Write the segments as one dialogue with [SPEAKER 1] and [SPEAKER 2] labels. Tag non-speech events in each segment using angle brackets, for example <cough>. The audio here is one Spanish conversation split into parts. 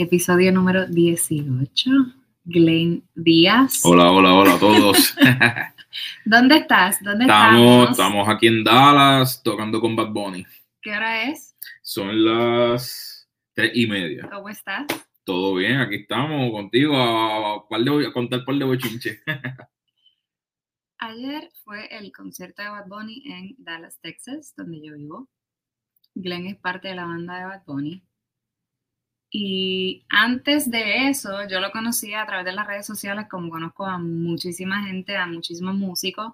[SPEAKER 1] Episodio número 18. Glenn Díaz.
[SPEAKER 2] Hola, hola, hola a todos. <laughs>
[SPEAKER 1] ¿Dónde estás? ¿Dónde
[SPEAKER 2] estamos?
[SPEAKER 1] estamos
[SPEAKER 2] aquí en Dallas tocando con Bad Bunny.
[SPEAKER 1] ¿Qué hora es?
[SPEAKER 2] Son las tres y media.
[SPEAKER 1] ¿Cómo estás?
[SPEAKER 2] Todo bien, aquí estamos contigo a, a par de- a contar par de bochinches. <laughs>
[SPEAKER 1] Ayer fue el concierto de Bad Bunny en Dallas, Texas, donde yo vivo. Glenn es parte de la banda de Bad Bunny. Y antes de eso, yo lo conocía a través de las redes sociales, como conozco a muchísima gente, a muchísimos músicos.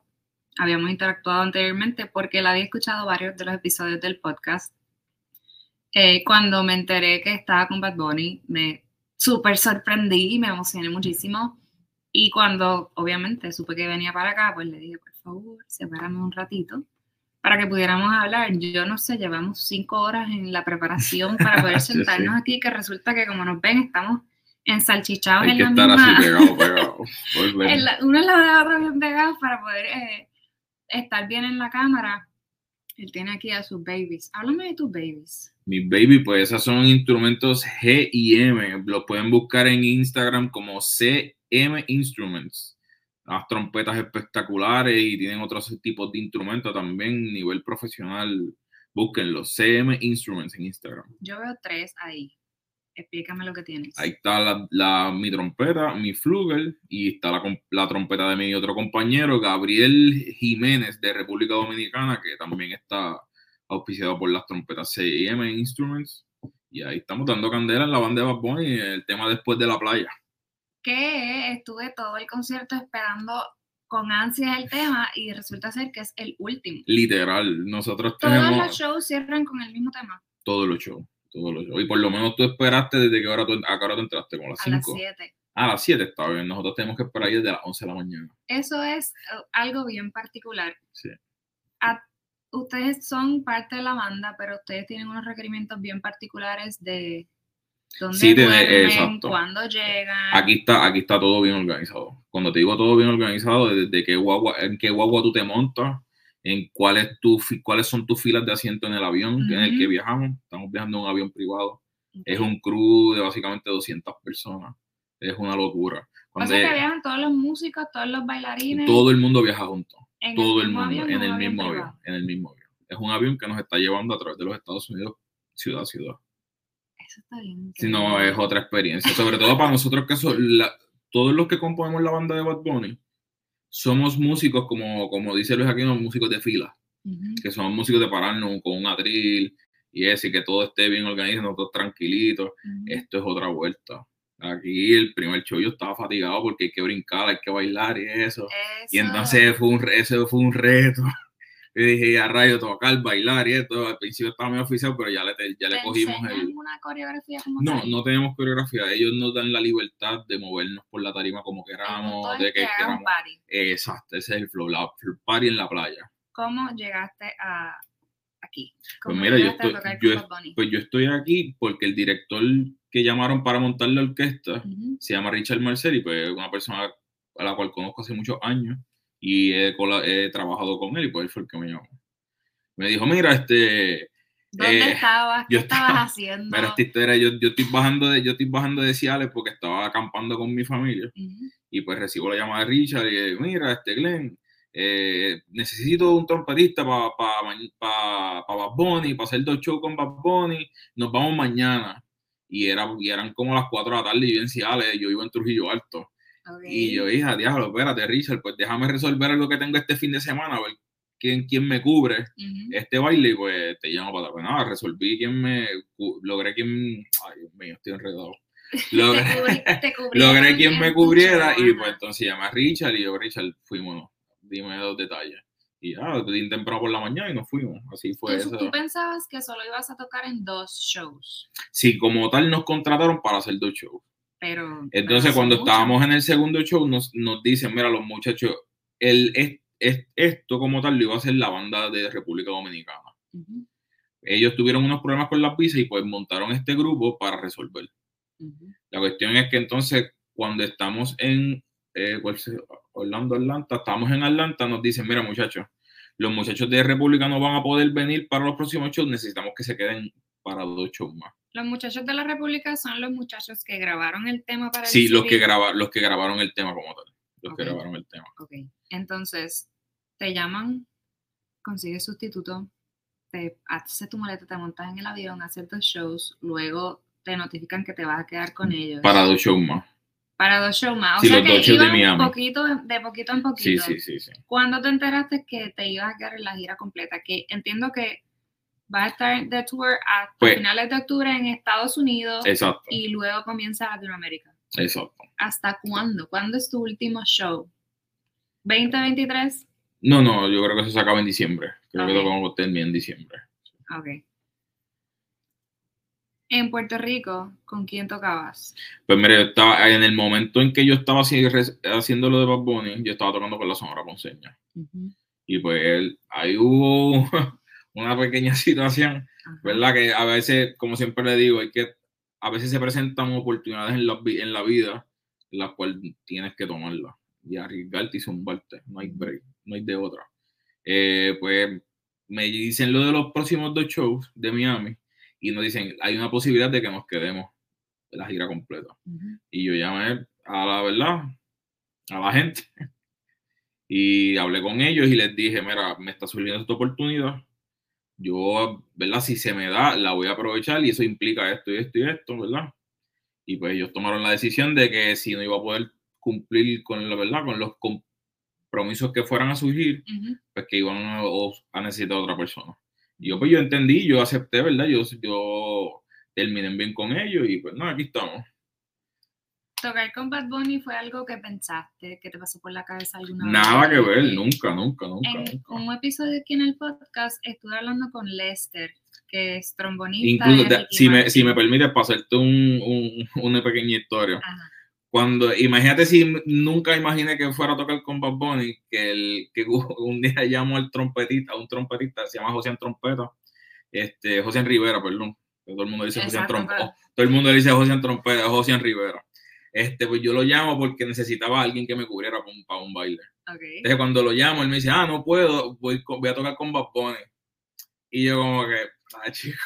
[SPEAKER 1] Habíamos interactuado anteriormente porque él había escuchado varios de los episodios del podcast. Eh, cuando me enteré que estaba con Bad Bunny, me súper sorprendí y me emocioné muchísimo. Y cuando obviamente supe que venía para acá, pues le dije, por favor, sepárame un ratito para que pudiéramos hablar. Yo no sé, llevamos cinco horas en la preparación para poder <laughs>
[SPEAKER 2] Sí, sí.
[SPEAKER 1] sentarnos aquí, que resulta que como nos ven, estamos ensalchichados
[SPEAKER 2] Hay
[SPEAKER 1] en
[SPEAKER 2] que
[SPEAKER 1] la
[SPEAKER 2] estar
[SPEAKER 1] misma...
[SPEAKER 2] así pegado, pegado. <laughs>
[SPEAKER 1] En la- uno al lado de otro bien pegados para poder eh, estar bien en la cámara. Él tiene aquí a sus babies. Háblame de tus babies.
[SPEAKER 2] Mis baby, pues esos son instrumentos G y M. Los pueden buscar en Instagram como CM Instruments. Las trompetas espectaculares y tienen otros tipos de instrumentos también, nivel profesional. Búsquenlos, CM Instruments en Instagram.
[SPEAKER 1] Yo veo tres ahí. Explícame lo que tienes.
[SPEAKER 2] Ahí está la, la- mi trompeta, mi flugel, y está la, trompeta de mi otro compañero, Gabriel Jiménez, de República Dominicana, que también está auspiciado por las trompetas CM Instruments. Y ahí estamos dando candela en la banda de Bad Bunny, el tema después de la playa.
[SPEAKER 1] que estuve todo el concierto esperando con ansias el tema y resulta ser que es el último.
[SPEAKER 2] Literal, nosotros
[SPEAKER 1] Todos los
[SPEAKER 2] tenemos
[SPEAKER 1] shows cierran con el mismo tema,
[SPEAKER 2] todos los shows, todos los shows. Y por lo menos tú esperaste desde que hora tú, a qué hora tú entraste, como a las
[SPEAKER 1] a las
[SPEAKER 2] 5.
[SPEAKER 1] 7.
[SPEAKER 2] A las 7 está bien, nosotros tenemos que esperar ahí desde las 11 de la mañana.
[SPEAKER 1] Eso es eh, algo bien particular.
[SPEAKER 2] Sí.
[SPEAKER 1] A- ustedes son parte de la banda, pero ustedes tienen unos requerimientos bien particulares de dónde
[SPEAKER 2] Sí,
[SPEAKER 1] duermen, cuándo llegan.
[SPEAKER 2] Aquí está, aquí está todo bien organizado. Cuando te digo todo bien organizado, desde qué guagua, en qué guagua tú te montas, en cuál es tu, fi- cuáles son tus filas de asiento en el avión en el que viajamos. Estamos viajando en un avión privado.
[SPEAKER 1] Ok.
[SPEAKER 2] Es un crew de básicamente 200 personas. Es una locura.
[SPEAKER 1] O
[SPEAKER 2] Cuando
[SPEAKER 1] sea que viajan todos los músicos, todos los bailarines.
[SPEAKER 2] todo el mundo viaja junto.
[SPEAKER 1] en
[SPEAKER 2] Todo el
[SPEAKER 1] mismo
[SPEAKER 2] mundo
[SPEAKER 1] avión,
[SPEAKER 2] en el mismo avión.
[SPEAKER 1] privado.
[SPEAKER 2] En el mismo avión. Es un avión que nos está llevando a través de los Estados Unidos, ciudad a ciudad.
[SPEAKER 1] Eso está bien.
[SPEAKER 2] Si no, es otra experiencia. Sobre todo para nosotros que son la- todos los que componemos la banda de Bad Bunny, somos músicos, como, como dice Luis Aquino, músicos de fila, que somos músicos de pararnos con un atril y eso, y que todo esté bien organizado, nosotros tranquilitos.
[SPEAKER 1] Ujú.
[SPEAKER 2] Esto es otra vuelta. Aquí el primer show yo estaba fatigado porque hay que brincar, hay que bailar y eso. Y
[SPEAKER 1] Eso.
[SPEAKER 2] entonces fue un, ese fue un reto. Yo dije, a rayo, tocar, bailar y esto. Al principio estaba muy oficial, pero ya le, ya le
[SPEAKER 1] ¿Te
[SPEAKER 2] cogimos el,
[SPEAKER 1] una coreografía como
[SPEAKER 2] no,
[SPEAKER 1] tal?
[SPEAKER 2] no tenemos coreografía. Ellos nos dan la libertad de movernos por la tarima como queramos,
[SPEAKER 1] punto es
[SPEAKER 2] de que
[SPEAKER 1] un
[SPEAKER 2] queramos.
[SPEAKER 1] party.
[SPEAKER 2] Exacto, ese es el flow, la el party en la playa.
[SPEAKER 1] ¿Cómo llegaste a aquí? ¿Cómo
[SPEAKER 2] mira, yo estoy-
[SPEAKER 1] tocar
[SPEAKER 2] yo? Pues yo estoy aquí porque el director que llamaron para montar la orquesta se llama Richard Marcel y pues es una persona a la cual conozco hace muchos años y he, he trabajado con él y pues él fue el que me llamó. Me dijo, mira, este,
[SPEAKER 1] ¿Dónde
[SPEAKER 2] eh,
[SPEAKER 1] estabas? ¿Qué
[SPEAKER 2] yo
[SPEAKER 1] estabas
[SPEAKER 2] estaba- <laughs>
[SPEAKER 1] haciendo?
[SPEAKER 2] mira, esta historia, yo, yo estoy bajando de, yo estoy bajando de Ciales porque estaba acampando con mi familia.
[SPEAKER 1] Ujú.
[SPEAKER 2] y pues recibo la llamada de Richard y mira, este Glenn, eh, necesito un trompetista para pa, pa, pa Bad Bunny, para hacer dos shows con Bad Bunny, nos vamos mañana. Y, era, y eran como las 4 de la tarde y yo en Ciales, yo iba en Trujillo Alto. Y yo, hija, diablo, espérate, Richard, pues déjame resolver algo que tengo este fin de semana, a ver quién, quién me cubre este baile y pues te llamo para. Pues nada, resolví quién me, logré quién, ay Dios mío, estoy enredado. <laughs> Logré,
[SPEAKER 1] Te cubrí- <laughs> te cubrieron
[SPEAKER 2] logré quien
[SPEAKER 1] en
[SPEAKER 2] me cubriera y pues entonces llamé a Richard y yo, Richard, fuimos, dime dos detalles. Y ya, bien temprano por la mañana y nos fuimos. Así fue
[SPEAKER 1] ¿Tú,
[SPEAKER 2] eso.
[SPEAKER 1] tú pensabas que solo ibas a tocar en dos shows,
[SPEAKER 2] Sí, como tal nos contrataron para hacer dos shows.
[SPEAKER 1] Pero...
[SPEAKER 2] Entonces
[SPEAKER 1] pero
[SPEAKER 2] cuando estábamos en el segundo show nos, nos dicen, mira los muchachos, el, es- es- esto como tal lo iba a hacer la banda de República Dominicana. Ellos tuvieron unos problemas con las visas y pues montaron este grupo para resolver. La cuestión es que entonces cuando estamos en eh, Orlando, Atlanta, estamos en Atlanta, nos dicen, mira muchachos, los muchachos de República no van a poder venir para los próximos shows, necesitamos que se queden para dos shows más.
[SPEAKER 1] Los muchachos de la República son los muchachos que grabaron el tema para
[SPEAKER 2] Sí, los que, los que grabaron el tema como tal. Los que grabaron el tema.
[SPEAKER 1] Ok. Entonces, te llaman, consigues sustituto, te haces tu maleta, te montas en el avión, haces dos shows, luego te notifican que te vas a quedar con ellos.
[SPEAKER 2] Para dos shows más.
[SPEAKER 1] Para dos shows más. O sea que de Poquito, de poquito en poquito.
[SPEAKER 2] Sí, sí, sí,
[SPEAKER 1] ¿Cuándo te enteraste que te ibas a quedar en la gira completa? Que entiendo que vas a estar de tour a pues finales de octubre en Estados Unidos.
[SPEAKER 2] Exacto.
[SPEAKER 1] Y luego comienza Latinoamérica.
[SPEAKER 2] Exacto.
[SPEAKER 1] ¿Hasta cuándo? ¿Cuándo es tu último show? ¿2023?
[SPEAKER 2] No, no, yo creo que eso se acaba en diciembre. Creo que lo vamos a en diciembre.
[SPEAKER 1] Ok. En Puerto Rico, ¿con quién tocabas?
[SPEAKER 2] Pues mire, estaba, en el momento en que yo estaba haciendo lo de Bad Bunny, yo estaba tocando con la Sonora Ponceña. Y pues ahí hubo una pequeña <laughs> situación, ¿verdad? Que a veces, como siempre le digo, hay que, a veces se presentan oportunidades en la, en la vida, las cuales tienes que tomarlas y arriesgarte y zumbarte, no hay break, no hay de otra. Eh, pues me dicen lo de los próximos dos shows de Miami y nos dicen, hay una posibilidad de que nos quedemos de la gira completa. Y yo llamé a la verdad, a la gente, <laughs> y hablé con ellos y les dije, mira, me está surgiendo esta oportunidad. Yo, ¿verdad? Si se me da, la voy a aprovechar y eso implica esto y esto y esto, ¿verdad? Y pues ellos tomaron la decisión de que si no iba a poder cumplir con la verdad, con los compromisos que fueran a surgir, pues que iban a, a, necesitar otra persona. Y yo pues yo entendí, yo acepté, ¿verdad? Yo, yo terminé bien con ellos y pues no, aquí estamos.
[SPEAKER 1] ¿Tocar con Bad Bunny fue algo que pensaste, que te pasó por la cabeza alguna vez?
[SPEAKER 2] Nada que ver, nunca, nunca, nunca.
[SPEAKER 1] En un episodio aquí en el podcast estuve hablando con Lester, que es trombonista. Incluso,
[SPEAKER 2] si, me, si me permite, para hacerte un, un, una pequeña historia. Ajá cuando, imagínate si nunca imaginé que fuera a tocar con Bad Bunny, que, el, que <laughs> un día llamo al trompetista, a un trompetista, se llama José Trompeta, este, José Rivera, perdón, todo el mundo dice José Trompeta, todo el mundo dice José Trompeta, José Rivera. Este, pues yo lo llamo porque necesitaba a alguien que me cubriera para un, baile. Entonces cuando lo llamo, él me dice, ah, no puedo, voy, voy a tocar con Bad Bunny. Y yo como que, ah, chico,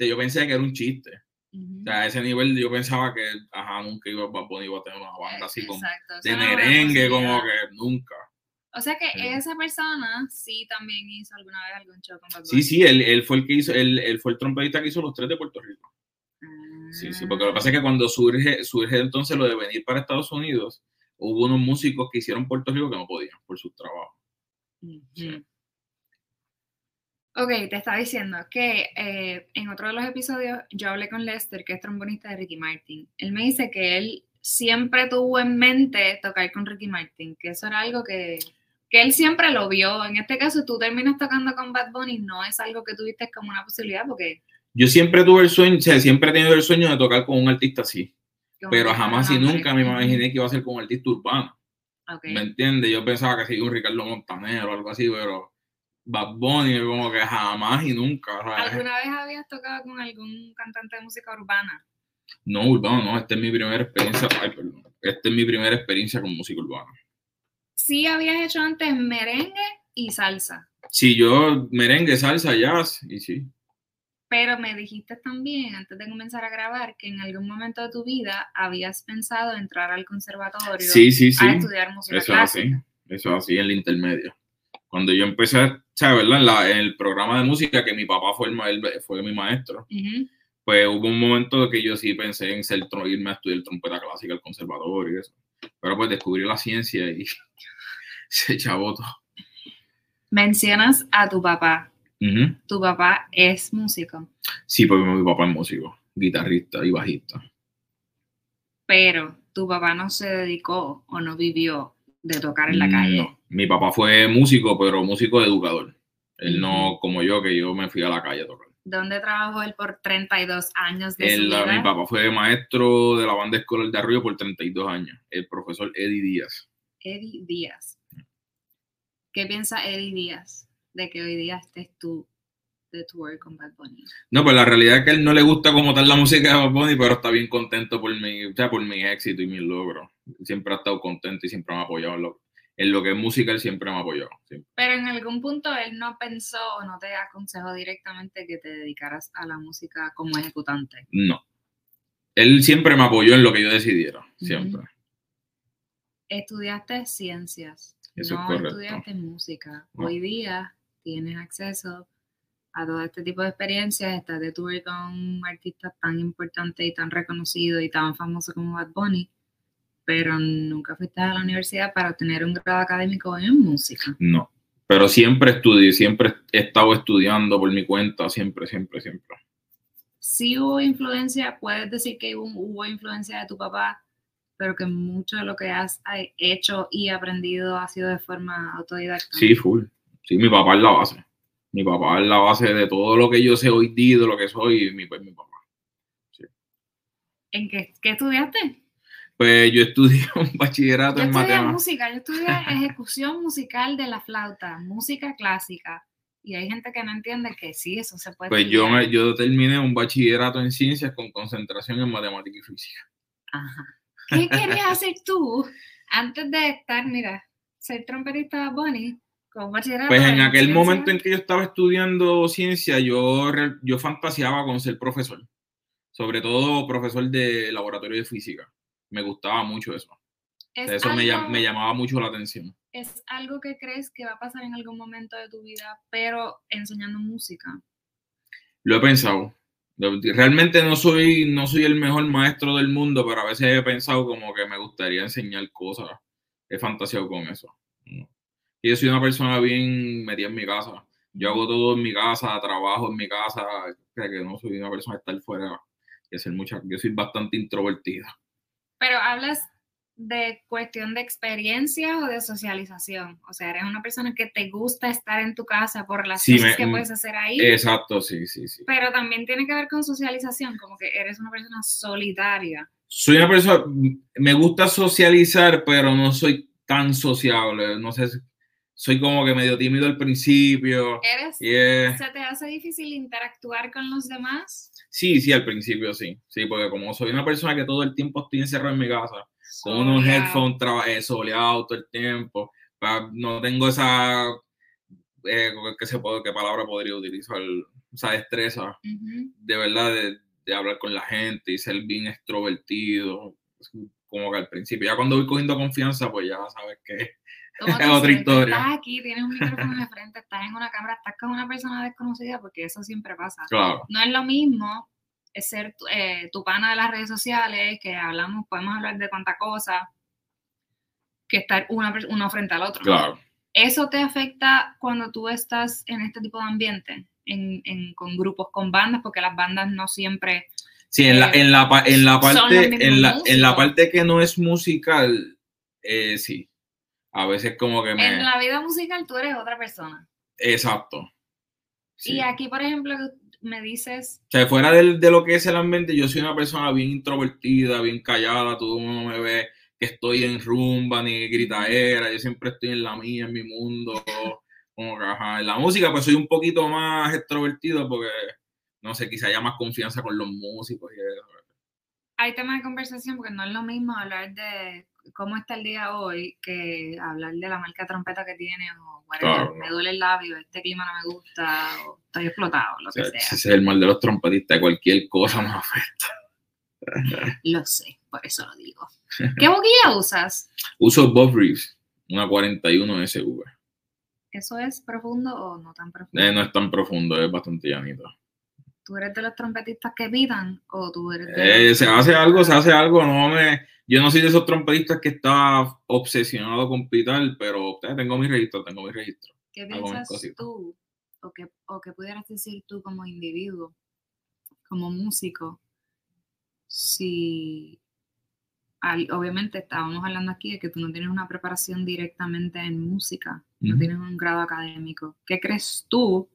[SPEAKER 2] o yo pensé que era un chiste. O sea, a ese nivel yo pensaba que, ajá, nunca iba, a tener una banda así como de merengue, como que nunca.
[SPEAKER 1] O sea que esa persona sí también hizo alguna vez algún show con
[SPEAKER 2] Sí, sí, él, él, fue el que hizo, él, él, fue el trompetista que hizo los tres de Puerto Rico. Sí, sí, porque lo que pasa es que cuando surge, surge entonces lo de venir para Estados Unidos, hubo unos músicos que hicieron Puerto Rico que no podían por su trabajo.
[SPEAKER 1] Ok, te estaba diciendo que eh, en otro de los episodios yo hablé con Lester, que es trombonista de Ricky Martin. Él me dice que él siempre tuvo en mente tocar con Ricky Martin, que eso era algo que, que él siempre lo vio. En este caso, tú terminas tocando con Bad Bunny, no es algo que tuviste como una posibilidad, porque...
[SPEAKER 2] Yo siempre tuve el sueño, o sea, siempre he tenido el sueño de tocar con un artista así, pero jamás y nunca me imaginé que iba a ser con un artista urbano. ¿Me entiendes? Yo pensaba que sería un Ricardo Montanero o algo así, pero Bad Bunny, como que jamás y nunca.
[SPEAKER 1] ¿Alguna vez habías tocado con algún cantante de música urbana?
[SPEAKER 2] No, urbano, no. Esta es mi primera experiencia. Ay, perdón. Esta es mi primera experiencia con música urbana.
[SPEAKER 1] Sí, habías hecho antes merengue y salsa.
[SPEAKER 2] Sí, yo merengue, salsa, jazz y sí.
[SPEAKER 1] Pero me dijiste también, antes de comenzar a grabar, que en algún momento de tu vida habías pensado entrar al conservatorio
[SPEAKER 2] sí, sí, sí.
[SPEAKER 1] a estudiar música
[SPEAKER 2] Eso es así, eso es así en el intermedio cuando yo empecé, ¿sabes? ¿verdad? En, el programa de música, que mi papá fue, el, fue mi maestro, pues hubo un momento que yo sí pensé en ser, irme a estudiar trompeta clásica al conservatorio y eso. Pero pues descubrí la ciencia y <laughs> se echaba todo.
[SPEAKER 1] Mencionas a tu papá. ¿Tu papá es músico?
[SPEAKER 2] Sí, porque mi papá es músico, guitarrista y bajista.
[SPEAKER 1] Pero tu papá no se dedicó o no vivió de tocar en la calle.
[SPEAKER 2] Mi papá fue músico, pero músico educador. Él no como yo, que yo me fui a la calle a tocar.
[SPEAKER 1] ¿Dónde trabajó él por 32 años de su
[SPEAKER 2] vida? Mi papá fue maestro de la banda escolar de Arroyo por 32 años, el profesor Eddie Díaz.
[SPEAKER 1] Eddie Díaz. ¿Qué piensa Eddie Díaz de que hoy día estés tú de tour con Bad Bunny?
[SPEAKER 2] No, pues la realidad es que él no le gusta como tal la música de Bad Bunny, pero está bien contento por mi, o sea, por mi éxito y mi logro. Siempre ha estado contento y siempre me ha apoyado en lo, en lo que es música, él siempre me ha apoyado. siempre.
[SPEAKER 1] Pero en algún punto él no pensó o no te aconsejó directamente que te dedicaras a la música como ejecutante.
[SPEAKER 2] No. Él siempre me apoyó en lo que yo decidiera, siempre.
[SPEAKER 1] Estudiaste ciencias,
[SPEAKER 2] Eso es
[SPEAKER 1] no
[SPEAKER 2] correcto.
[SPEAKER 1] estudiaste música.
[SPEAKER 2] No.
[SPEAKER 1] Hoy día tienes acceso a todo este tipo de experiencias, estás de tour con artistas tan importantes y tan reconocidos y tan famosos como Bad Bunny, pero nunca fuiste a la universidad para obtener un grado académico en música.
[SPEAKER 2] No. Pero siempre estudié, siempre he estado estudiando por mi cuenta, siempre, siempre, siempre.
[SPEAKER 1] sí hubo influencia, puedes decir que hubo, hubo influencia de tu papá, pero que mucho de lo que has hecho y aprendido ha sido de forma autodidacta.
[SPEAKER 2] Sí, full. Sí, mi papá es la base. Mi papá es la base de todo lo que yo sé hoy día, de lo que soy, mi, pues, mi papá.
[SPEAKER 1] ¿En qué, qué estudiaste?
[SPEAKER 2] Pues yo estudié <laughs> un bachillerato
[SPEAKER 1] Yo
[SPEAKER 2] en matemáticas.
[SPEAKER 1] música, yo estudié <laughs> ejecución musical de la flauta, música clásica. Y hay gente que no entiende que sí, eso se puede
[SPEAKER 2] Pues yo,
[SPEAKER 1] estudiar.
[SPEAKER 2] me- yo terminé un bachillerato en ciencias con concentración en matemática y física.
[SPEAKER 1] Ajá. ¿Qué querías hacer tú antes de estar, mira, ser trompetista Bonnie con bachillerato?
[SPEAKER 2] Pues en aquel
[SPEAKER 1] ciencia?
[SPEAKER 2] momento en que yo estaba estudiando ciencia, yo, yo fantaseaba con ser profesor. Sobre todo profesor de laboratorio de física. Me gustaba mucho eso.
[SPEAKER 1] Es
[SPEAKER 2] Eso me,
[SPEAKER 1] algo-
[SPEAKER 2] me llamaba mucho la atención.
[SPEAKER 1] es algo que crees que va a pasar en algún momento de tu vida, pero enseñando música.
[SPEAKER 2] Lo he pensado. Realmente no soy, no soy el mejor maestro del mundo, pero a veces he pensado como que me gustaría enseñar cosas. He fantaseado con eso. Yo soy una persona bien metida en mi casa. Yo hago todo en mi casa, trabajo en mi casa. Que no soy una persona de estar fuera y hacer muchas. Yo soy bastante introvertida.
[SPEAKER 1] Pero hablas de cuestión de experiencia o de socialización. O sea, eres una persona que te gusta estar en tu casa por las
[SPEAKER 2] Sí,
[SPEAKER 1] cosas
[SPEAKER 2] me-
[SPEAKER 1] que
[SPEAKER 2] mm,
[SPEAKER 1] puedes hacer ahí.
[SPEAKER 2] Exacto, sí, sí, sí.
[SPEAKER 1] Pero también tiene que ver con socialización, como que eres una persona solidaria.
[SPEAKER 2] Soy una persona, me gusta socializar, pero no soy tan sociable. No sé, soy como que medio tímido al principio.
[SPEAKER 1] ¿Eres,
[SPEAKER 2] y es-
[SPEAKER 1] ¿Se te hace difícil interactuar con los demás?
[SPEAKER 2] Sí, sí, al principio sí. Sí, porque como soy una persona que todo el tiempo estoy encerrado en mi casa, con unos
[SPEAKER 1] Soleado.
[SPEAKER 2] headphones eh, soleado todo el tiempo, no tengo esa, eh, ¿qué, se puede, ¿qué palabra podría utilizar? Esa destreza,
[SPEAKER 1] Ujú.
[SPEAKER 2] de verdad, de, de hablar con la gente y ser bien extrovertido, como que al principio. Ya cuando voy cogiendo confianza, pues ya sabes que
[SPEAKER 1] ¿Cómo te
[SPEAKER 2] Es otra historia.
[SPEAKER 1] Estás aquí, tienes un micrófono de frente, estás en una cámara, estás con una persona desconocida, porque eso siempre pasa.
[SPEAKER 2] Claro,
[SPEAKER 1] No es lo mismo es ser tu, eh, tu pana de las redes sociales, que hablamos, podemos hablar de cuánta cosa, que estar una, uno frente al otro.
[SPEAKER 2] claro.
[SPEAKER 1] ¿Eso te afecta cuando tú estás en este tipo de ambiente? En, en- con grupos, con bandas, porque las bandas no siempre...
[SPEAKER 2] Sí, en la, en la, en la parte, en la, en la parte que no es musical, eh, sí. A veces como que me...
[SPEAKER 1] En la vida musical tú eres otra persona.
[SPEAKER 2] Exacto. Sí.
[SPEAKER 1] Y aquí, por ejemplo, me dices,
[SPEAKER 2] O sea, fuera del- de lo que es el ambiente, yo soy una persona bien introvertida, bien callada, todo el mundo me ve que estoy en rumba ni gritadera, yo siempre estoy en la mía, en mi mundo, como que, ajá. En la música pues soy un poquito más extrovertido porque, no sé, quizá haya más confianza con los músicos y eso.
[SPEAKER 1] hay temas de conversación porque no es lo mismo hablar de cómo está el día hoy que hablar de la marca de trompeta que tiene o
[SPEAKER 2] Claro.
[SPEAKER 1] me duele el labio, este clima no me gusta o estoy explotado, lo
[SPEAKER 2] O sea,
[SPEAKER 1] que
[SPEAKER 2] ese es el mal de los trompetistas, cualquier cosa nos afecta. <laughs>
[SPEAKER 1] Lo sé, por eso lo digo. ¿Qué boquilla usas? <laughs>
[SPEAKER 2] Uso Bob Reeves, una 41 SV.
[SPEAKER 1] ¿Eso es profundo o no tan profundo?
[SPEAKER 2] Eh, no es tan profundo, es bastante llanito.
[SPEAKER 1] ¿Tú eres de los trompetistas que pidan o tú eres de
[SPEAKER 2] Eh, se hace algo, se hace algo, no me... Yo no soy de esos trompetistas que está obsesionado con pitar, pero eh, tengo mi registro, tengo mi registro.
[SPEAKER 1] ¿Qué piensas tú o qué, o qué pudieras decir tú como individuo, como músico, si obviamente estábamos hablando aquí de que tú no tienes una preparación directamente en música, no tienes un grado académico. ¿Qué crees tú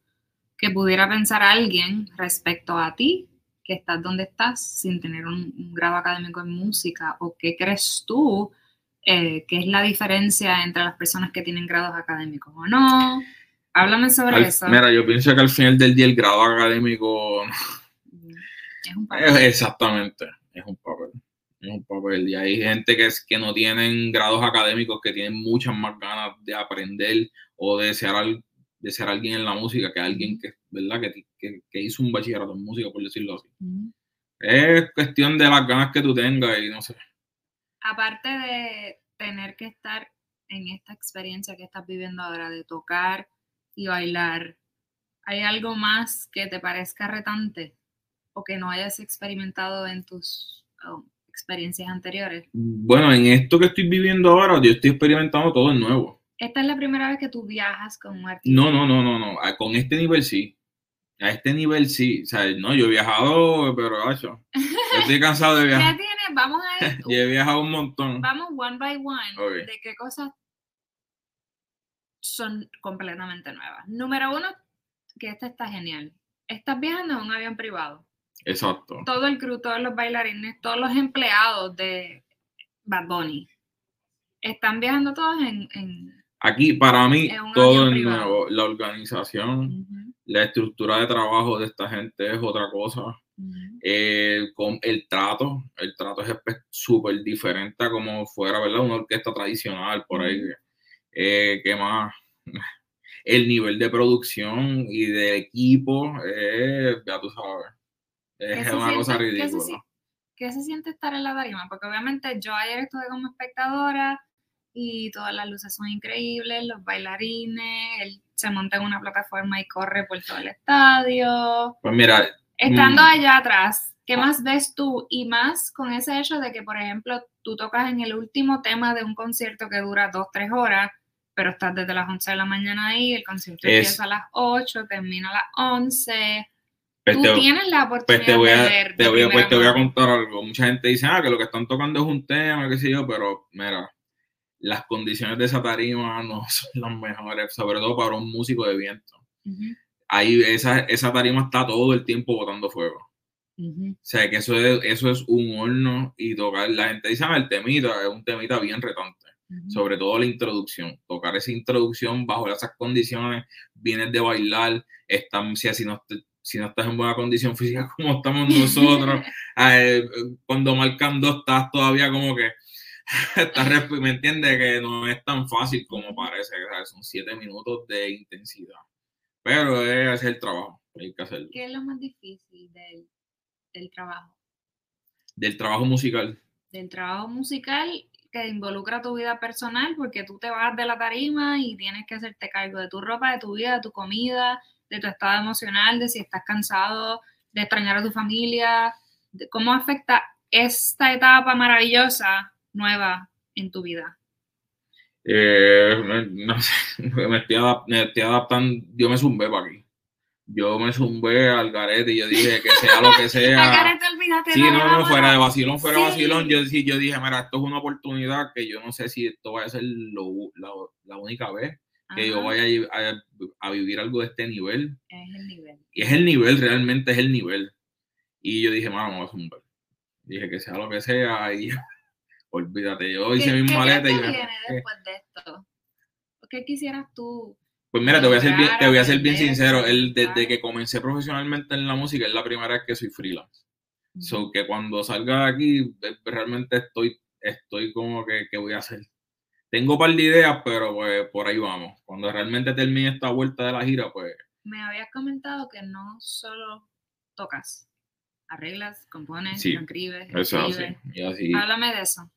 [SPEAKER 1] que pudiera pensar alguien respecto a ti que estás donde estás sin tener un, un grado académico en música? ¿O qué crees tú eh, que es la diferencia entre las personas que tienen grados académicos o no? Háblame sobre
[SPEAKER 2] Al-
[SPEAKER 1] eso.
[SPEAKER 2] Mira, yo pienso que al final del día el grado académico
[SPEAKER 1] Es un
[SPEAKER 2] es exactamente, es un papel. Es un papel. Y hay gente que, es, que no tienen grados académicos, que tienen muchas más ganas de aprender o de ser, al- de ser alguien en la música que alguien que, ¿verdad? Que, que, que hizo un bachillerato en música, por decirlo así.
[SPEAKER 1] Ujú.
[SPEAKER 2] Es cuestión de las ganas que tú tengas y no sé.
[SPEAKER 1] Aparte de tener que estar en esta experiencia que estás viviendo ahora, de tocar y bailar, ¿hay algo más que te parezca retante o que no hayas experimentado en tus oh, experiencias anteriores?
[SPEAKER 2] Bueno, en esto que estoy viviendo ahora, yo estoy experimentando todo de nuevo.
[SPEAKER 1] Esta es la primera vez que tú viajas con un artista.
[SPEAKER 2] No, no, no, no, no. Ah, Con este nivel sí. A este nivel sí. O sea, no, yo he viajado, pero yo estoy cansado de <laughs>
[SPEAKER 1] ¿Qué
[SPEAKER 2] viajar.
[SPEAKER 1] tienes? Vamos a ir, <laughs>
[SPEAKER 2] Y he viajado un montón.
[SPEAKER 1] vamos one by one de qué cosas son completamente nuevas. Número uno, que esta está genial. Estás viajando en un avión privado.
[SPEAKER 2] Exacto.
[SPEAKER 1] todo el crew, todos los bailarines, todos los empleados de Bad Bunny están viajando todos en. en-
[SPEAKER 2] Aquí, para mí, todo es nuevo. La organización, la estructura de trabajo de esta gente es otra cosa. Eh, con el trato, el trato es súper diferente a como fuera, ¿verdad? Una orquesta tradicional por ahí. Eh, ¿Qué más? El nivel de producción y de equipo, eh, ya tú sabes,
[SPEAKER 1] ¿Qué
[SPEAKER 2] es una cosa
[SPEAKER 1] siente- qué se
[SPEAKER 2] ridícula.
[SPEAKER 1] ¿Qué se siente estar en la tarima? Porque obviamente yo ayer estuve como espectadora y todas las luces son increíbles, los bailarines, él se monta en una plataforma y corre por todo el estadio.
[SPEAKER 2] Pues mira,
[SPEAKER 1] Estando
[SPEAKER 2] Mm.
[SPEAKER 1] allá atrás, ¿qué más ves tú? Y más con ese hecho de que, por ejemplo, tú tocas en el último tema de un concierto que dura dos, tres horas, pero estás desde las 11 de la mañana ahí, el concierto
[SPEAKER 2] Es-
[SPEAKER 1] empieza a las 8, termina a las 11.
[SPEAKER 2] pues
[SPEAKER 1] tú
[SPEAKER 2] te-
[SPEAKER 1] tienes la
[SPEAKER 2] Pues
[SPEAKER 1] oportunidad
[SPEAKER 2] te voy a,
[SPEAKER 1] de ver.
[SPEAKER 2] te voy a, pues te voy a contar algo. Mucha gente dice, ah, que lo que están tocando es un tema, qué sé yo, pero mira, las condiciones de esa tarima no <laughs> son las mejores, sobre todo para un músico de viento.
[SPEAKER 1] Ujú,
[SPEAKER 2] Ahí esa, esa tarima está todo el tiempo botando fuego.
[SPEAKER 1] ujú.
[SPEAKER 2] O sea, que eso es, eso es un horno y tocar, la gente dice, ah, el temita es un temita bien retante,
[SPEAKER 1] Ujú.
[SPEAKER 2] sobre todo la introducción, tocar esa introducción bajo esas condiciones, vienes de bailar, están, si, si, no, si no estás en buena condición <laughs> física como estamos nosotros, <laughs> eh, cuando marcan dos estás todavía como que, ¿me entiendes? Que no es tan fácil como parece, son siete minutos de intensidad, pero es el trabajo, hay que hacerlo.
[SPEAKER 1] ¿Qué es lo más difícil del, del trabajo?
[SPEAKER 2] Del trabajo musical.
[SPEAKER 1] Del trabajo musical que involucra tu vida personal, porque tú te vas de la tarima y tienes que hacerte cargo de tu ropa, de tu vida, de tu comida, de tu estado emocional, de si estás cansado, de extrañar a tu familia, de cómo afecta esta etapa maravillosa nueva en tu vida.
[SPEAKER 2] Eh, me, no sé, <laughs> me estoy, adap- me estoy adaptando, yo me zumbé para aquí. Yo me zumbé al garete y yo dije que sea lo que <laughs> sea.
[SPEAKER 1] cara te olvídate,
[SPEAKER 2] Sí, no, no, fuera de vacilón, fuera de
[SPEAKER 1] Sí.
[SPEAKER 2] vacilón. Yo, sí, yo dije, mira, esto es una oportunidad que yo no sé si esto vaya a ser lo- la, la única vez que yo vaya a, vi- a- a vivir algo de este nivel.
[SPEAKER 1] Es el nivel.
[SPEAKER 2] Y es el nivel, realmente es el nivel. Y yo dije, mano, vamos a zumbar. Dije que sea lo que sea y olvídate. Yo hice
[SPEAKER 1] ¿Qué,
[SPEAKER 2] mi
[SPEAKER 1] qué
[SPEAKER 2] maleta y me-
[SPEAKER 1] viene después de esto? ¿Qué quisieras tú?
[SPEAKER 2] Pues mira, te voy a ser bien, te voy a ser bien sincero. El, desde que comencé profesionalmente en la música es la primera vez que soy freelance. So que cuando salga de aquí, realmente estoy, estoy como que, ¿qué voy a hacer? Tengo un par de ideas, pero pues por ahí vamos. Cuando realmente termine esta vuelta de la gira, pues
[SPEAKER 1] Me habías comentado que no solo tocas, arreglas, compones,
[SPEAKER 2] Sí,
[SPEAKER 1] escribes,
[SPEAKER 2] eso. Y así.
[SPEAKER 1] Háblame de eso.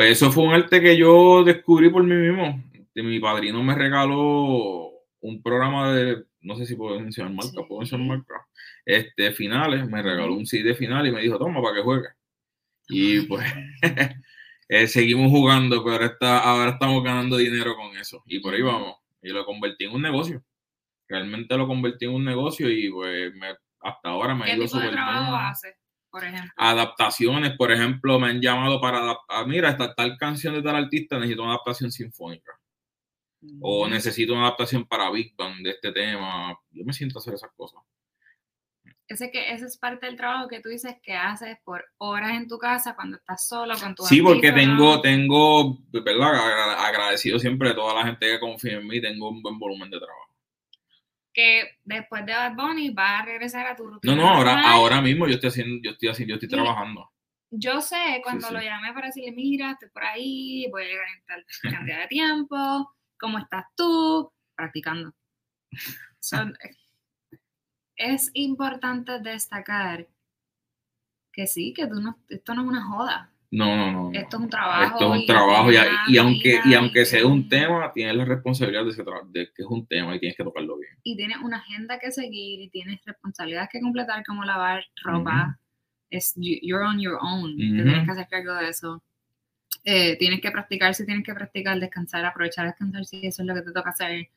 [SPEAKER 2] Pues eso fue un arte que yo descubrí por mí mismo. Y Mi padrino me regaló un programa de, no sé si puedo mencionar marca, puedo mencionar marca, este, finales, me regaló un CD final y me dijo, toma, para que juegues. Y pues <laughs> eh, seguimos jugando, pero está, ahora estamos ganando dinero con eso. Y por ahí vamos. Y lo convertí en un negocio. Realmente lo convertí en un negocio y pues me- hasta ahora me ha
[SPEAKER 1] ¿Qué
[SPEAKER 2] ido súper
[SPEAKER 1] trabajo
[SPEAKER 2] bien.
[SPEAKER 1] Haces, por ejemplo?
[SPEAKER 2] Adaptaciones, por ejemplo, me han llamado para adaptar, mira, esta tal canción de tal artista necesito una adaptación sinfónica. O
[SPEAKER 1] Mm.
[SPEAKER 2] necesito una adaptación para Big Bang de este tema. Yo me siento a hacer esas cosas.
[SPEAKER 1] Ese, que, ese es parte del trabajo que tú dices que haces por horas en tu casa cuando estás solo con tu
[SPEAKER 2] Sí, porque tengo, tengo, ¿verdad? Agra- Agradecido siempre de toda la gente que confía en mí, tengo un buen volumen de trabajo.
[SPEAKER 1] Que después de Bad Bunny vas a regresar a tu rutina.
[SPEAKER 2] No, no, ahora, ahora mismo yo estoy haciendo, yo estoy haciendo, yo estoy trabajando.
[SPEAKER 1] Yo sé, cuando
[SPEAKER 2] sí.
[SPEAKER 1] lo llamé para decirle, mira, estoy por ahí, voy a llegar en tal cantidad de tiempo, ¿cómo estás tú? Practicando. <laughs> Son- es importante destacar que sí, que tú no, esto no es una joda,
[SPEAKER 2] No, no, no.
[SPEAKER 1] esto es un trabajo.
[SPEAKER 2] Esto es un
[SPEAKER 1] y
[SPEAKER 2] trabajo y, y aunque, y aunque sea un tema, tienes la responsabilidad de, ese de que es un tema y tienes que tocarlo bien.
[SPEAKER 1] y tienes una agenda que seguir y tienes responsabilidades que completar como lavar ropa. Es you- you're on your own. Te
[SPEAKER 2] Ujú.
[SPEAKER 1] tienes que hacer cargo de eso. Eh, tienes que practicar si tienes que practicar, descansar, aprovechar descansar si eso es lo que te toca hacer.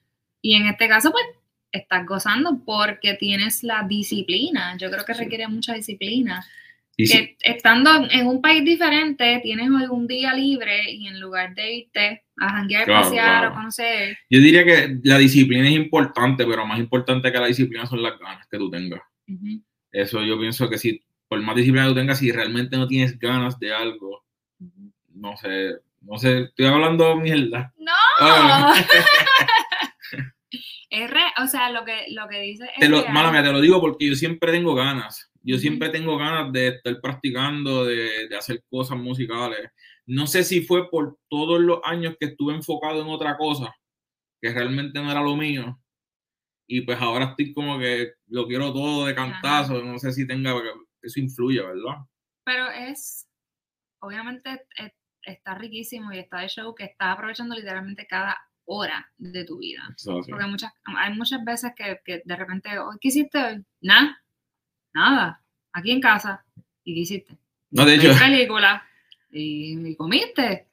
[SPEAKER 1] Y en este caso, pues, estás gozando porque tienes la disciplina. Yo creo que requiere mucha disciplina.
[SPEAKER 2] Y sí,
[SPEAKER 1] Que estando en un país diferente, tienes algún día libre y en lugar de irte a janguear,
[SPEAKER 2] Claro,
[SPEAKER 1] pasear
[SPEAKER 2] claro.
[SPEAKER 1] o conocer,
[SPEAKER 2] yo diría que la disciplina es importante, pero más importante que la disciplina son las ganas que tú tengas. Eso yo pienso que si, por más disciplina que tú tengas, si realmente no tienes ganas de algo, no sé, no sé, estoy hablando mierda.
[SPEAKER 1] ¡No!
[SPEAKER 2] Ah. <laughs>
[SPEAKER 1] Es re, o sea, lo que, lo que dice es
[SPEAKER 2] Te lo,
[SPEAKER 1] real.
[SPEAKER 2] mala mía, te lo digo porque yo siempre tengo ganas. Yo siempre tengo ganas de estar practicando, de, de hacer cosas musicales. No sé si fue por todos los años que estuve enfocado en otra cosa, que realmente no era lo mío. Y pues ahora estoy como que lo quiero todo de cantazo. No sé si tenga, eso influye, ¿verdad?
[SPEAKER 1] Pero es, obviamente, eh, está riquísimo y está de show que estás aprovechando literalmente cada hora de tu vida.
[SPEAKER 2] Sí.
[SPEAKER 1] Porque muchas, hay muchas veces que, que de repente, "Hoy, ¿qué hiciste hoy? Nada, nada, aquí en casa. ¿Y qué hiciste?
[SPEAKER 2] No, de hecho,
[SPEAKER 1] ¿Ves película? ¿Y, y comiste?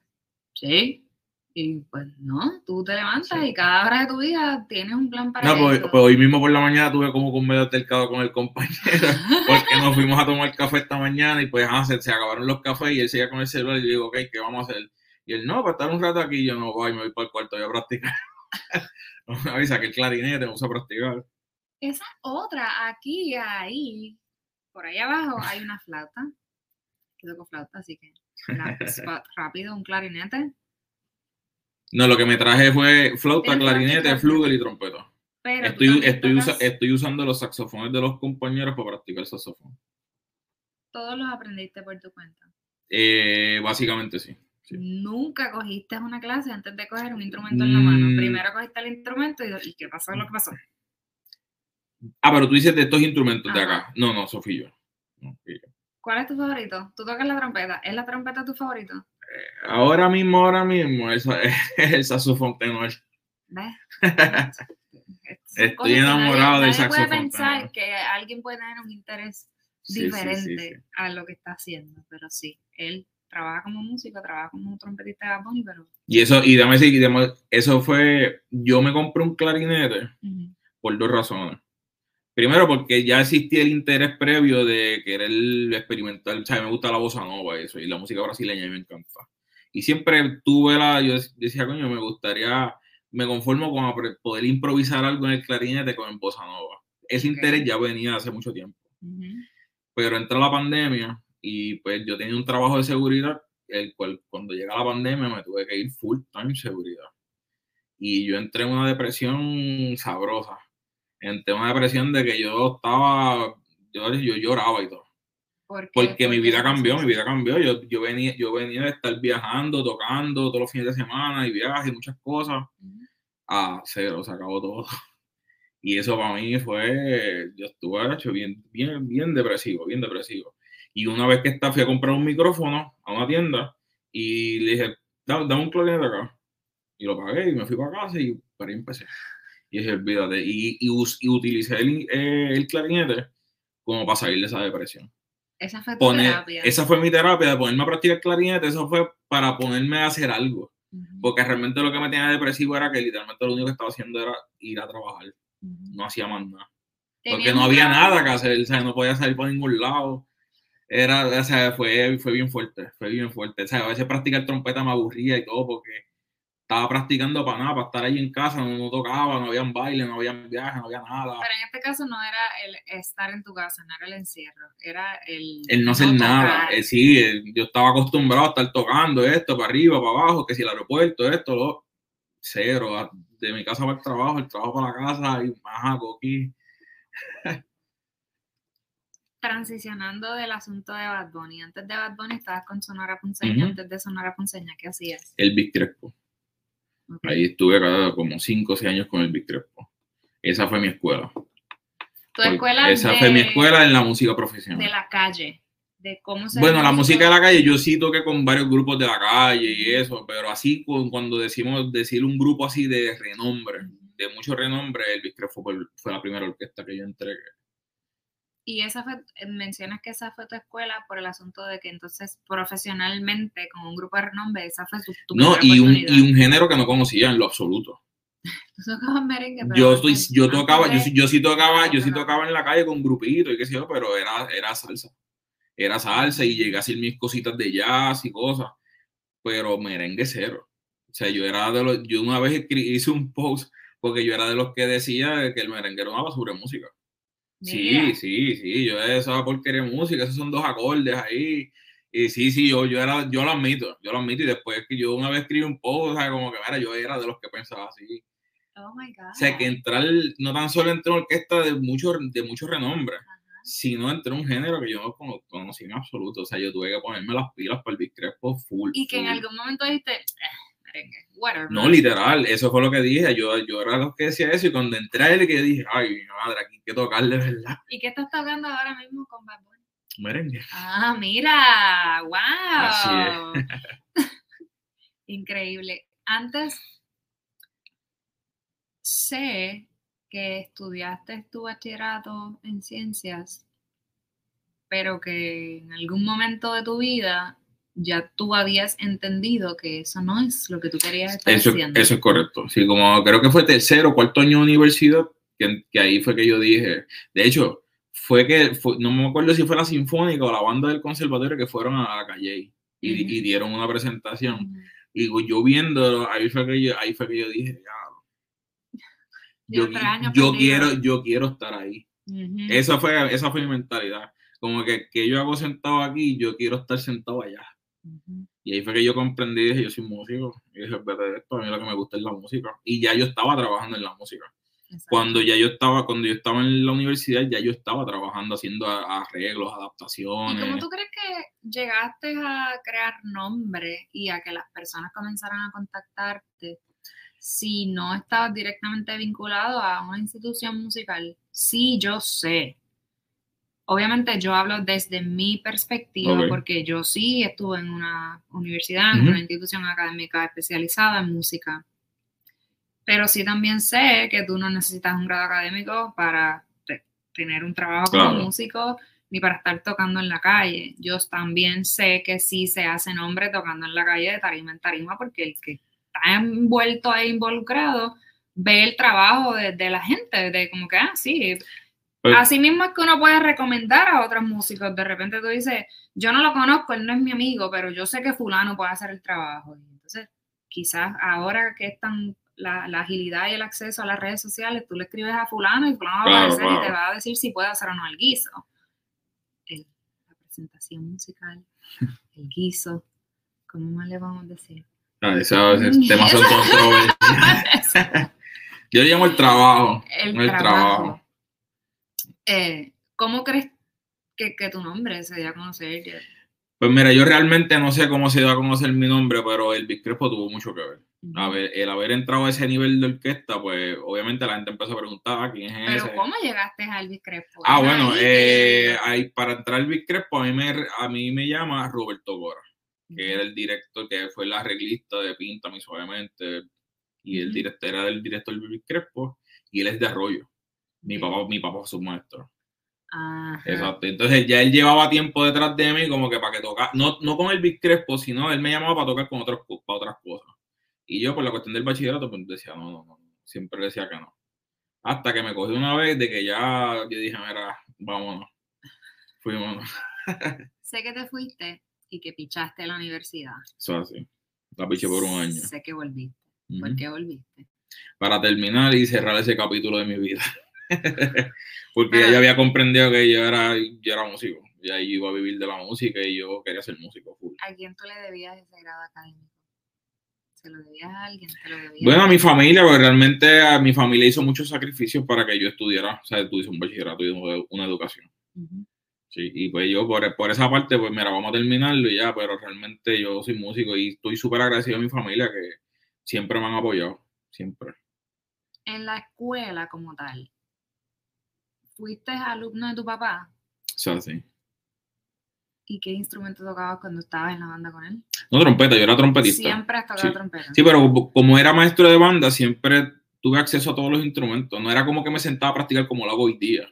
[SPEAKER 1] Sí. Y pues no, tú te levantas
[SPEAKER 2] Sí.
[SPEAKER 1] y cada hora de tu vida tienes un plan para
[SPEAKER 2] no, pues, pues hoy mismo por la mañana tuve como con medio altercado con el compañero. <laughs> porque nos fuimos a tomar café esta mañana y pues ah, se, se acabaron los cafés y él seguía con el celular y yo digo, ok, ¿qué vamos a hacer? Y él, no, para estar un rato aquí, y yo no voy, me voy para el cuarto, voy a practicar. <laughs> me avisa que el clarinete, vamos a practicar.
[SPEAKER 1] Esa otra, aquí, ahí, por ahí abajo hay una flauta. Yo toco flauta, así que la- <laughs> rápido, un clarinete.
[SPEAKER 2] No, lo que me traje fue flauta, clarinete,
[SPEAKER 1] flauta,
[SPEAKER 2] flugel y trompeta.
[SPEAKER 1] Pero
[SPEAKER 2] Estoy, estoy, usa- estoy usando los saxofones de los compañeros para practicar saxofón.
[SPEAKER 1] todos los aprendiste por tu cuenta.
[SPEAKER 2] Eh, básicamente sí. sí.
[SPEAKER 1] Nunca cogiste una clase antes de coger un instrumento en la mano.
[SPEAKER 2] Mm.
[SPEAKER 1] Primero cogiste el instrumento y, ¿y qué pasó? Lo que pasó.
[SPEAKER 2] Ah, pero tú dices de estos instrumentos de
[SPEAKER 1] Ajá.
[SPEAKER 2] acá. No, no, Sofía. No.
[SPEAKER 1] ¿Cuál es tu favorito? ¿Tú tocas la trompeta? ¿Es la trompeta tu favorito?
[SPEAKER 2] Ahora mismo, ahora mismo, es <laughs> el saxofón tenor.
[SPEAKER 1] ¿Ves? <laughs>
[SPEAKER 2] Estoy enamorado del
[SPEAKER 1] nadie puede
[SPEAKER 2] saxofón
[SPEAKER 1] pensar que alguien puede tener un interés
[SPEAKER 2] Sí, sí, sí,
[SPEAKER 1] diferente
[SPEAKER 2] sí.
[SPEAKER 1] a lo que está haciendo, pero sí, él trabaja como músico, trabaja como trompetista de Bad pero
[SPEAKER 2] Y eso, y dame decir, eso fue, yo me compré un clarinete
[SPEAKER 1] ujú,
[SPEAKER 2] por dos razones. Primero, porque ya existía el interés previo de querer experimentar, o sea, me gusta la bossa nova y eso, y la música brasileña me encanta. Y siempre tuve la, yo decía, coño, me gustaría, me conformo con poder improvisar algo en el clarinete con el bossa nova. Ese interés ya venía hace mucho tiempo. pero entra la pandemia y pues yo tenía un trabajo de seguridad, el cual cuando llega la pandemia me tuve que ir full time seguridad. Y yo entré en una depresión sabrosa. En una depresión de que yo estaba, yo, yo lloraba y todo.
[SPEAKER 1] ¿Por?
[SPEAKER 2] Porque mi
[SPEAKER 1] ¿Por
[SPEAKER 2] vida cambió, mi vida cambió. Yo, yo, venía, yo venía de estar viajando, tocando todos los fines de semana y viajes y muchas cosas a cero, se acabó todo. <laughs> Y eso para mí fue, yo estuve hecho bien, bien, bien depresivo, bien depresivo. Y una vez que está, fui a comprar un micrófono a una tienda y le dije, dame, un clarinete acá. Y lo pagué y me fui para casa y para ahí empecé. Y dije, olvídate. Y, y, y utilicé el, eh, el clarinete como para salir de esa depresión.
[SPEAKER 1] Esa fue tu
[SPEAKER 2] Poner,
[SPEAKER 1] terapia.
[SPEAKER 2] esa fue mi terapia, de ponerme a practicar clarinete, eso fue para ponerme a hacer algo. Porque realmente lo que me tenía depresivo era que literalmente lo único que estaba haciendo era ir a trabajar no hacía más nada. Porque no había nada que hacer, o sea, no podía salir por ningún lado. Era, o sea, fue, fue bien fuerte, fue bien fuerte. O sea, a veces practicar trompeta me aburría y todo porque estaba practicando para nada, para estar ahí en casa, no, no tocaba, no habían baile, no habían viajes, no había nada.
[SPEAKER 1] Pero en este caso no era el estar en tu casa, no era el encierro, era el,
[SPEAKER 2] El no hacer nada. Eh, sí, eh, yo estaba acostumbrado a estar tocando esto, para arriba, para abajo, que si el aeropuerto, esto, lo. cero, a- de mi casa para el trabajo, el trabajo para la casa, y más aquí.
[SPEAKER 1] Transicionando del asunto de Bad Bunny. Antes de Bad Bunny estabas con Sonora Ponceña. Antes de Sonora Ponceña, ¿qué hacías?
[SPEAKER 2] El Big Crespo. Ahí estuve como 5 o 6 años con el Big. Esa fue mi escuela.
[SPEAKER 1] Tu escuela
[SPEAKER 2] Esa
[SPEAKER 1] de,
[SPEAKER 2] fue mi escuela en la música profesional.
[SPEAKER 1] de la calle. De cómo
[SPEAKER 2] Bueno, la música de la calle, yo sí toqué con varios grupos de la calle y eso, pero así cu- cuando decimos decir un grupo así de renombre, de mucho renombre, el Big fue, fue la primera orquesta que yo entré.
[SPEAKER 1] Y esa fue, eh, mencionas que esa fue tu escuela por el asunto de que entonces profesionalmente, con un grupo de renombre, esa fue tu, tu
[SPEAKER 2] No, y un, y un género que no conocía en lo absoluto. <laughs>
[SPEAKER 1] Tú tocabas merengue, pero
[SPEAKER 2] Yo, estoy, yo tocaba, yo,
[SPEAKER 1] de-
[SPEAKER 2] sí- yo sí tocaba, yo sí tocaba en la calle con grupitos y qué sé yo, pero era, era salsa. Era salsa y llegué a hacer mis cositas de jazz y cosas, pero merengue cero. O sea, yo era de los, yo una vez hice un post porque yo era de los que decía que el merengue era una basura de música. Sí, sí, sí, yo esa porquería de música, esos son dos acordes ahí. Y sí, sí, yo, yo era, yo lo admito, yo lo admito. Y después que yo una vez escribí un post, o sea, como que, mira, yo era de los que pensaba así.
[SPEAKER 1] Oh my God.
[SPEAKER 2] O sea, que entrar, no tan solo entre una orquesta de mucho, de mucho renombre,
[SPEAKER 1] Ajá.
[SPEAKER 2] sino entre un género que yo no cono- conocí en absoluto. O sea, yo tuve que ponerme las pilas para el Big Crespo full.
[SPEAKER 1] Y que en
[SPEAKER 2] full.
[SPEAKER 1] algún momento dijiste, "Eh, merengue, whatever.
[SPEAKER 2] No, literal, eso fue lo que dije. Yo, yo era los que decía eso. Y cuando entré a él, que dije, ay, mi madre, aquí hay que tocarle, ¿verdad?
[SPEAKER 1] ¿Y qué estás tocando ahora mismo con Bad Bunny?
[SPEAKER 2] Merengue.
[SPEAKER 1] Ah, mira, wow.
[SPEAKER 2] Así <laughs>
[SPEAKER 1] Increíble. Antes sé que estudiaste tu bachillerato en ciencias, pero que en algún momento de tu vida ya tú habías entendido que eso no es lo que tú querías estar
[SPEAKER 2] Eso,
[SPEAKER 1] haciendo.
[SPEAKER 2] eso es correcto. Sí, como creo que fue tercero o cuarto año de universidad, que, que ahí fue que yo dije, de hecho, fue que, fue- no me acuerdo si fue la Sinfónica o la banda del conservatorio que fueron a, a Calle y, y dieron una presentación. Y yo viendo, ahí fue que yo, ahí fue que yo dije, ya, yo, yo quiero, yo quiero estar ahí. Esa fue, esa fue mi mentalidad. Como que, que yo hago sentado aquí, yo quiero estar sentado allá. Y ahí fue que yo comprendí, dije, yo soy músico. Y dije, de esto, a mí lo que me gusta es la música. Y ya yo estaba trabajando en la música.
[SPEAKER 1] Exacto.
[SPEAKER 2] Cuando ya yo estaba, cuando yo estaba en la universidad, ya yo estaba trabajando, haciendo arreglos,
[SPEAKER 1] ¿Y
[SPEAKER 2] adaptaciones.
[SPEAKER 1] cómo tú crees que llegaste a crear nombre y a que las personas comenzaran a contactarte si no estabas directamente vinculado a una institución musical? Sí, yo sé. Obviamente yo hablo desde mi perspectiva porque yo sí estuve en una universidad, en una institución académica especializada en música. Pero sí también sé que tú no necesitas un grado académico para te- tener un trabajo como músico ni para estar tocando en la calle. Yo también sé que sí se hace nombre tocando en la calle de tarima en tarima porque el que está envuelto e involucrado ve el trabajo de, de la gente, de como que, ah, sí.
[SPEAKER 2] Pues-
[SPEAKER 1] Así mismo es que uno puede recomendar a otros músicos. De repente tú dices, yo no lo conozco, él no es mi amigo, pero yo sé que fulano puede hacer el trabajo. Entonces, quizás ahora que están la, la agilidad y el acceso a las redes sociales, tú le escribes a fulano y fulano va a
[SPEAKER 2] Claro,
[SPEAKER 1] aparecer y te va a decir si puede hacer o no el guiso. El- la presentación musical, <laughs> el guiso, ¿cómo más le vamos a decir?
[SPEAKER 2] Ah, ese- ese <laughs> tema son controversiales. <laughs> Yo le llamo el trabajo.
[SPEAKER 1] el,
[SPEAKER 2] El
[SPEAKER 1] trabajo.
[SPEAKER 2] trabajo.
[SPEAKER 1] Eh, ¿Cómo crees que, que tu nombre se dio a conocer?
[SPEAKER 2] Pues mira, yo realmente no sé cómo se dio a conocer mi nombre, pero el Big Crespo tuvo mucho que ver. A ver, el haber entrado a ese nivel de orquesta, pues obviamente la gente empezó a preguntar "Ah, quién es
[SPEAKER 1] Pero
[SPEAKER 2] ese.
[SPEAKER 1] ¿cómo llegaste a Elvis Crespo?
[SPEAKER 2] Ah, bueno, eh, ahí, para entrar al Big Crespo, a mí, me, a mí me llama Roberto Gora, que era el director, que fue el arreglista de Píntame Suavemente, y el director era el director del Big Crespo, y él es de Arroyo. Mi papá, mi papá fue su maestro.
[SPEAKER 1] Ajá.
[SPEAKER 2] Exacto. Entonces ya él llevaba tiempo detrás de mí como que para que tocara, no, no con el Big Crespo, sino él me llamaba para tocar con otros, para otras cosas. Y yo por la cuestión del bachillerato pues decía, no, no, no, siempre decía que no. Hasta que me cogí una vez de que ya yo dije, mira, vámonos. Fuimos.
[SPEAKER 1] Sé que te fuiste y que pichaste la universidad.
[SPEAKER 2] Eso es así. La piché por un año.
[SPEAKER 1] Sé que volviste. ¿Por qué volviste?
[SPEAKER 2] Para terminar y cerrar ese capítulo de mi vida. <laughs> Porque yo había comprendido que yo era, yo era músico. Y ahí iba a vivir de la música y yo quería ser músico full.
[SPEAKER 1] ¿A quién tú le debías ese grado académico? ¿Se lo debías a alguien? ¿Te lo debías
[SPEAKER 2] Bueno,
[SPEAKER 1] a
[SPEAKER 2] mi familia, porque realmente a mi familia hizo muchos sacrificios para que yo estudiara, o sea, tuviese un bachillerato y una- una educación. Sí, y pues yo por, por esa parte, pues mira, vamos a terminarlo y ya, pero realmente yo soy músico y estoy súper agradecido a mi familia que siempre me han apoyado, siempre.
[SPEAKER 1] En la escuela como tal, ¿fuiste alumno de tu papá?
[SPEAKER 2] O sea, sí.
[SPEAKER 1] ¿Y qué instrumento tocabas cuando estabas en la banda con él?
[SPEAKER 2] No trompeta, yo era trompetista.
[SPEAKER 1] Siempre has tocado
[SPEAKER 2] Sí.
[SPEAKER 1] trompeta.
[SPEAKER 2] Sí, pero como- era maestro de banda, siempre tuve acceso a todos los instrumentos. No era como que me sentaba a practicar como lo hago hoy día,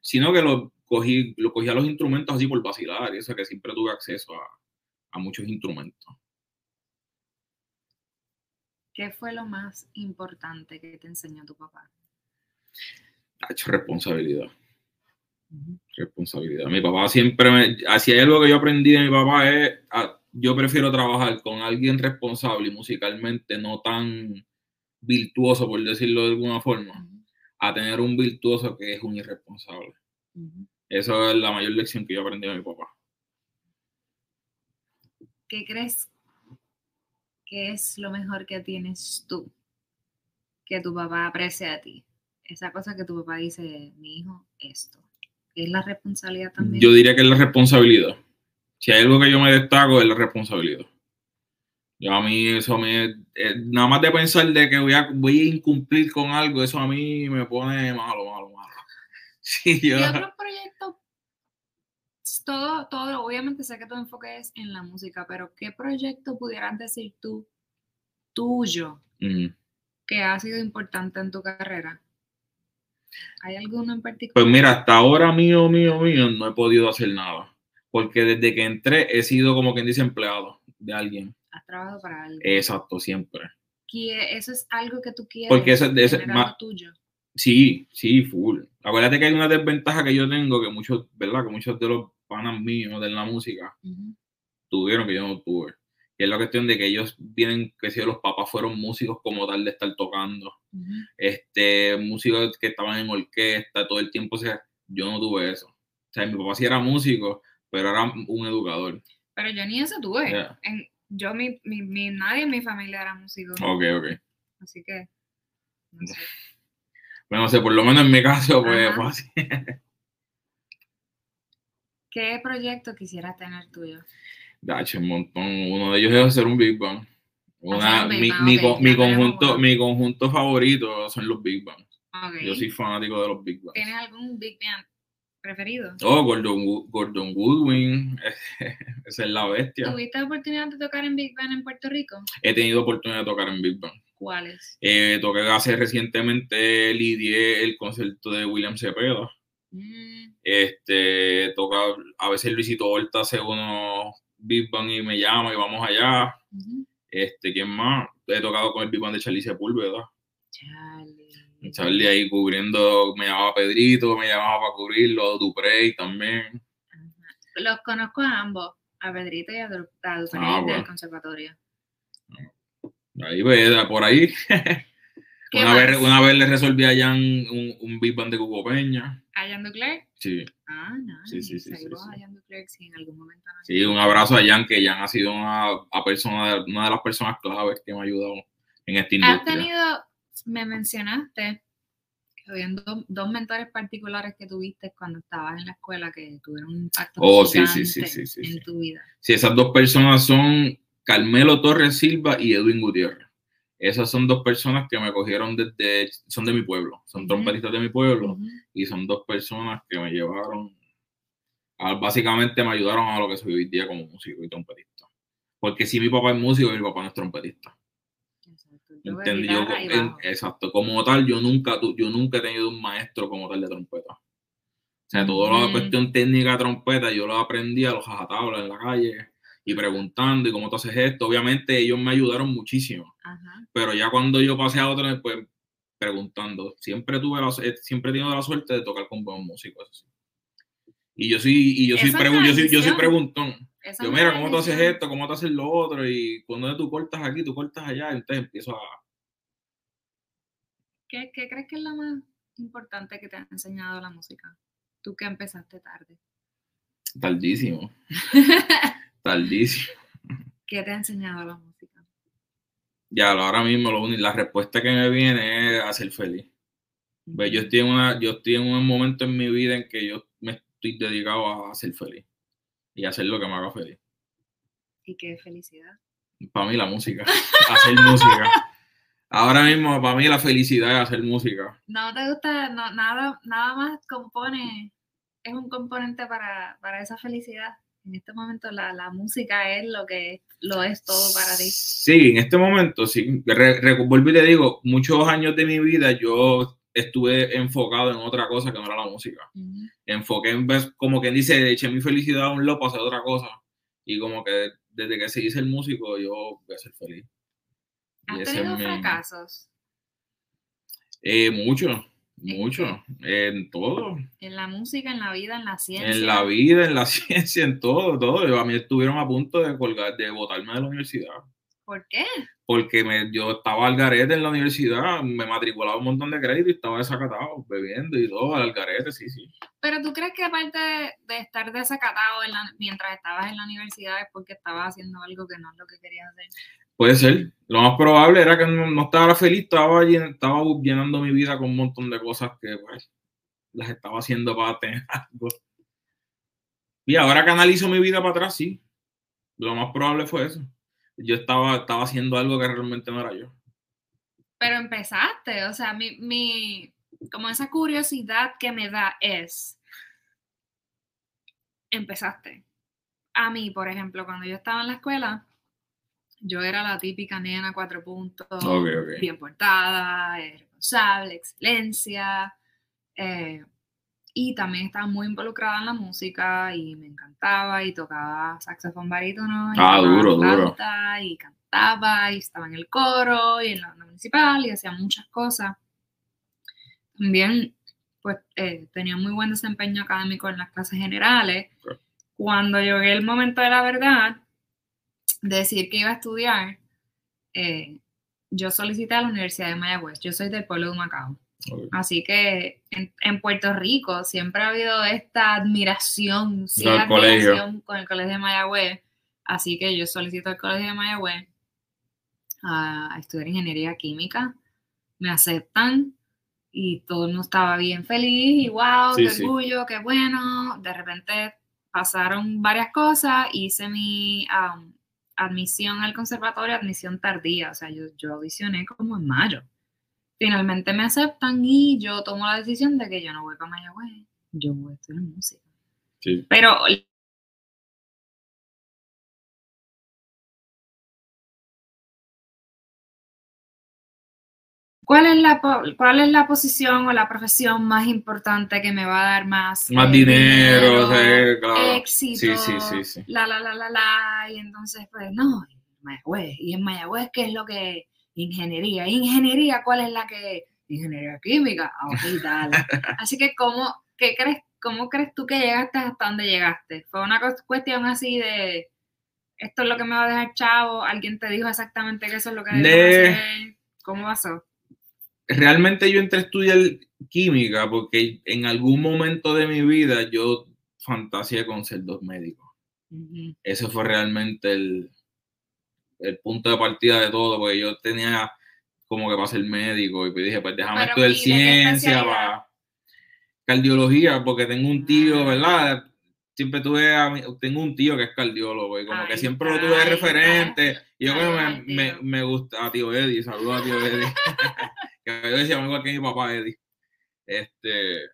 [SPEAKER 2] sino que lo cogí, lo cogía los instrumentos así por vacilar, y eso que siempre tuve acceso a, a muchos instrumentos.
[SPEAKER 1] ¿Qué fue lo más importante que te enseñó tu papá?
[SPEAKER 2] Ha hecho responsabilidad. responsabilidad. Mi papá siempre me, así hay algo que yo aprendí de mi papá es, yo prefiero trabajar con alguien responsable y musicalmente no tan virtuoso, por decirlo de alguna forma, a tener un virtuoso que es un irresponsable. Esa es la mayor lección que yo aprendí de mi papá.
[SPEAKER 1] ¿Qué crees que es lo mejor que tienes tú? Que tu papá aprecia a ti. Esa cosa que tu papá dice, mi hijo, esto. Es la responsabilidad también.
[SPEAKER 2] Yo diría que es la responsabilidad. Si hay algo que yo me destaco es la responsabilidad. Yo a mí eso me... eh, nada más de pensar de que voy a, voy a incumplir con algo, eso a mí me pone malo, malo, malo. <laughs> Sí, yo...
[SPEAKER 1] ¿Qué otros proyectos? Todo, todo, obviamente sé que tu enfoque es en la música, pero ¿qué proyecto pudieras decir tú, tuyo,
[SPEAKER 2] Mm.
[SPEAKER 1] que ha sido importante en tu carrera? ¿Hay alguno en particular?
[SPEAKER 2] Pues mira, hasta ahora mío, mío, mío, no he podido hacer nada. Porque desde que entré he sido como quien dice empleado de alguien.
[SPEAKER 1] ¿Has trabajado para alguien?
[SPEAKER 2] Exacto, siempre.
[SPEAKER 1] ¿Quie- ¿Eso es algo que tú quieres?
[SPEAKER 2] Porque eso es
[SPEAKER 1] algo tuyo?
[SPEAKER 2] Sí, sí, full. Acuérdate que hay una desventaja que yo tengo, que muchos, ¿verdad? Que muchos de los panas míos de la música tuvieron que yo no tuve. Es la cuestión de que ellos vienen, que si los papás fueron músicos como tal de estar tocando. Este, músicos que estaban en orquesta todo el tiempo. O sea, yo no tuve eso. O sea, mi papá sí era músico, pero era un educador.
[SPEAKER 1] Pero yo ni eso tuve. En- yo, mi, mi, mi- nadie en mi familia era músico.
[SPEAKER 2] Ok, ok.
[SPEAKER 1] Así que, no sé. <laughs>
[SPEAKER 2] Bueno, o sea, por lo menos en mi caso, pues
[SPEAKER 1] Ajá.
[SPEAKER 2] fue así. <laughs>
[SPEAKER 1] ¿Qué proyecto quisieras tener tuyo?
[SPEAKER 2] Dacho, un montón. Uno de ellos es hacer un Big Bang. Una,
[SPEAKER 1] Big
[SPEAKER 2] mi,
[SPEAKER 1] Bang,
[SPEAKER 2] mi mi conjunto, mi conjunto favorito son los Big Bang. Yo soy fanático de los Big Bang.
[SPEAKER 1] ¿Tienes algún Big Band preferido?
[SPEAKER 2] Oh, Gordon, Gordon Woodwing, <laughs> esa es la bestia.
[SPEAKER 1] ¿Tuviste oportunidad de tocar en Big Band en Puerto Rico?
[SPEAKER 2] He tenido oportunidad de tocar en Big Bang.
[SPEAKER 1] ¿Cuáles?
[SPEAKER 2] Eh, toqué hace recientemente, lidié el concierto de William Cepeda.
[SPEAKER 1] Mm,
[SPEAKER 2] Este, toca, a veces Luisito Horta hace unos Big Bang y me llama y vamos allá. Este, ¿quién más? He tocado con el Big Bang de Charlie Sepúlveda.
[SPEAKER 1] Charlie.
[SPEAKER 2] Charlie ahí cubriendo, me llamaba Pedrito, me llamaba para cubrirlo, Duprey también.
[SPEAKER 1] Los conozco a ambos, a Pedrito y a Duprey
[SPEAKER 2] Ah,
[SPEAKER 1] del
[SPEAKER 2] bueno.
[SPEAKER 1] conservatorio.
[SPEAKER 2] Ahí ve, por ahí. <laughs>
[SPEAKER 1] ¿Qué
[SPEAKER 2] Una vez, una vez le resolví a Jan un, un Big Band de Cuco Peña.
[SPEAKER 1] ¿A Jan Duclerc?
[SPEAKER 2] Sí,
[SPEAKER 1] Ah, no.
[SPEAKER 2] Sí, sí, sí, sí,
[SPEAKER 1] Saludos
[SPEAKER 2] sí.
[SPEAKER 1] a Jan Duclerc si en algún momento
[SPEAKER 2] sí, un abrazo a Jan, que Jan ha sido una, a persona, una de las personas claves que me ha ayudado en esta
[SPEAKER 1] Has
[SPEAKER 2] industria.
[SPEAKER 1] tenido, me mencionaste que habían do- dos mentores particulares que tuviste cuando estabas en la escuela que tuvieron un impacto
[SPEAKER 2] Oh, sí, sí, sí,
[SPEAKER 1] gigante
[SPEAKER 2] sí, sí,
[SPEAKER 1] en tu vida.
[SPEAKER 2] Sí, esas dos personas son Carmelo Torres Silva y Edwin Gutiérrez. Esas son dos personas que me cogieron desde, son de mi pueblo, son trompetistas de mi pueblo. Y son dos personas que me llevaron, a- básicamente me ayudaron a lo que soy hoy día como músico y trompetista. Porque si mi papá es músico, mi papá no es trompetista. ¿Entendí? Yo, en- exacto, como tal, yo nunca, yo nunca he tenido un maestro como tal de trompeta. O sea, toda la
[SPEAKER 1] Mm.
[SPEAKER 2] cuestión técnica de trompeta, yo lo aprendí a los jajatablas en la calle y preguntando, ¿y cómo tú haces esto? Obviamente ellos me ayudaron muchísimo
[SPEAKER 1] Ajá.
[SPEAKER 2] pero ya cuando yo pasé a otro, pues preguntando. Siempre tuve la, siempre he tenido la suerte de tocar con buenos músicos. eso sí. Y yo soy, y yo soy, yo soy, yo soy preguntón. Yo, mira, ¿cómo tú haces esto? ¿Cómo tú haces lo otro? Y cuando tú cortas aquí, tú cortas allá, entonces empiezo a...
[SPEAKER 1] ¿Qué, qué crees que es lo más importante que te ha enseñado la música? Tú que empezaste tarde.
[SPEAKER 2] Tardísimo, <laughs> tardísimo.
[SPEAKER 1] ¿Qué te ha enseñado la música?
[SPEAKER 2] Ya, ahora mismo lo único- la respuesta que me viene es hacer feliz. Ve, Yo estoy, en una, yo estoy en un momento en mi vida en que yo me estoy dedicado a ser feliz y hacer lo que me haga feliz.
[SPEAKER 1] Y qué felicidad.
[SPEAKER 2] Para mí la música, hacer música. Ahora mismo para mí la felicidad es hacer música.
[SPEAKER 1] ¿No te gusta, no, nada, nada más compone, es un componente para, para esa felicidad? En este momento la, la música es lo que lo es todo para ti.
[SPEAKER 2] Sí, en este momento, sí. Re- re- vuelvo y te digo, muchos años de mi vida yo estuve enfocado en otra cosa que no era la música.
[SPEAKER 1] Ujú.
[SPEAKER 2] Enfoqué en vez, como quien dice, eché mi felicidad a un lado para hacer otra cosa. Y como que desde que se hice el músico, yo voy a ser feliz.
[SPEAKER 1] ¿Has tenido fracasos
[SPEAKER 2] Eh, mucho,
[SPEAKER 1] ¿En
[SPEAKER 2] mucho. En todo.
[SPEAKER 1] en la música, en la vida, en la ciencia?
[SPEAKER 2] En la vida, en la <laughs> ciencia, en todo, todo. A mí estuvieron a punto de colgar, de botarme de la universidad.
[SPEAKER 1] ¿Por qué?
[SPEAKER 2] Porque me, yo estaba al garete en la universidad, me matriculaba un montón de crédito y estaba desacatado, bebiendo y todo, al garete, sí, sí.
[SPEAKER 1] Pero tú crees que aparte de, de estar desacatado en la- mientras estabas en la universidad es porque estabas haciendo algo que no es lo que querías hacer?
[SPEAKER 2] Puede ser. Lo más probable era que no, no estaba feliz, estaba, llen- estaba llenando mi vida con un montón de cosas que pues, las estaba haciendo para tener <laughs> algo. Y ahora que analizo mi vida para atrás, sí. Lo más probable fue eso. Yo estaba, estaba haciendo algo que realmente no era yo.
[SPEAKER 1] Pero empezaste, o sea, mi, mi, como esa curiosidad que me da es, empezaste. A mí, por ejemplo, cuando yo estaba en la escuela, yo era la típica nena cuatro puntos, bien portada, responsable, excelencia, eh, y también estaba muy involucrada en la música y me encantaba y tocaba saxofón barítono y
[SPEAKER 2] Ah, duro, duro.
[SPEAKER 1] y cantaba y estaba en el coro y en la banda municipal y hacía muchas cosas. También pues eh, tenía muy buen desempeño académico en las clases generales. Cuando llegué el momento de la verdad, de decir que iba a estudiar, eh, yo solicité a la Universidad de Mayagüez. Yo soy del pueblo de Macao. Así que en, en Puerto Rico siempre ha habido esta admiración, sí,
[SPEAKER 2] colegio.
[SPEAKER 1] con el Colegio de Mayagüez. Así que yo solicito al Colegio de Mayagüez a, a estudiar ingeniería química. Me aceptan y todo el mundo estaba bien feliz y wow,
[SPEAKER 2] Sí,
[SPEAKER 1] qué
[SPEAKER 2] sí.
[SPEAKER 1] orgullo, qué bueno. De repente pasaron varias cosas, hice mi admisión al conservatorio, admisión tardía, o sea, yo, yo audicioné como en mayo. Finalmente me aceptan y yo tomo la decisión de que yo no voy para Mayagüez, yo voy a estudiar música.
[SPEAKER 2] Sí.
[SPEAKER 1] Pero ¿Cuál es, la, ¿Cuál es la posición o la profesión más importante que me va a dar más,
[SPEAKER 2] Más
[SPEAKER 1] eh,
[SPEAKER 2] dinero, sí, claro.
[SPEAKER 1] éxito,
[SPEAKER 2] Sí, sí, sí, sí.
[SPEAKER 1] la, la, la, la, la, y entonces, pues, no, Mayagüez, y en Mayagüez, ¿qué es lo que? Ingeniería, ingeniería, ¿cuál es la que? Ingeniería química, ah, dale. <laughs> Así que, ¿cómo, qué crees, ¿cómo crees tú que llegaste hasta donde llegaste? ¿Fue una cuestión así de, esto es lo que me va a dejar chavo, alguien te dijo exactamente que eso es lo que
[SPEAKER 2] De-
[SPEAKER 1] hacer? ¿Cómo pasó?
[SPEAKER 2] Realmente yo entré a estudiar química porque en algún momento de mi vida yo fantaseé con ser dos médicos.
[SPEAKER 1] Ujú.
[SPEAKER 2] Ese fue realmente el, el punto de partida de todo, porque yo tenía como que para ser médico y pues dije, pues déjame
[SPEAKER 1] Pero,
[SPEAKER 2] estudiar
[SPEAKER 1] ¿y de qué
[SPEAKER 2] ciencia, para cardiología, porque tengo un tío,
[SPEAKER 1] Ah.
[SPEAKER 2] ¿verdad? Siempre tuve, a mi- tengo un tío que es cardiólogo y como que siempre lo tuve de referente. Y yo como me, me, me gusta, a tío Eddie, saludos a tío Eddie. <laughs> que yo decía igual que mi papá Eddie. Este,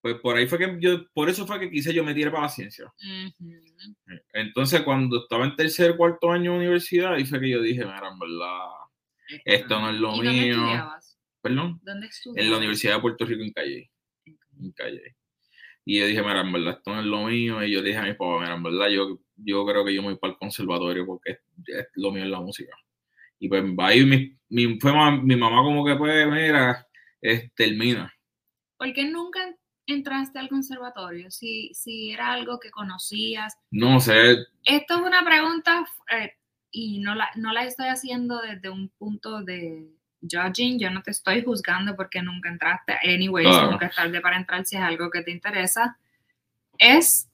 [SPEAKER 2] pues por ahí fue que yo, por eso fue que quise yo me tiré para la ciencia. Entonces, cuando estaba en tercer, cuarto año de universidad, ahí fue que yo dije, mira, en verdad, Esto no es lo
[SPEAKER 1] ¿Y dónde
[SPEAKER 2] mío.
[SPEAKER 1] estudiabas?
[SPEAKER 2] perdón,
[SPEAKER 1] ¿Dónde estudiabas?
[SPEAKER 2] en la Universidad de Puerto Rico en Calle, en Calle. Y yo dije, mira, en verdad, esto no es lo mío. Y yo dije a mi papá, mira, en verdad, yo, yo creo que yo me voy para el conservatorio porque es, es lo mío es la música. Y pues ahí mi, mi, fue mi mamá como que, pues, mira, es, termina.
[SPEAKER 1] ¿Por qué nunca entraste al conservatorio? Si, si era algo que conocías.
[SPEAKER 2] No sé,
[SPEAKER 1] Esto es una pregunta eh, y no la, no la estoy haciendo desde un punto de judging. Yo no te estoy juzgando porque nunca entraste. Anyway,
[SPEAKER 2] Claro.
[SPEAKER 1] nunca es tarde para entrar si es algo que te interesa. Es,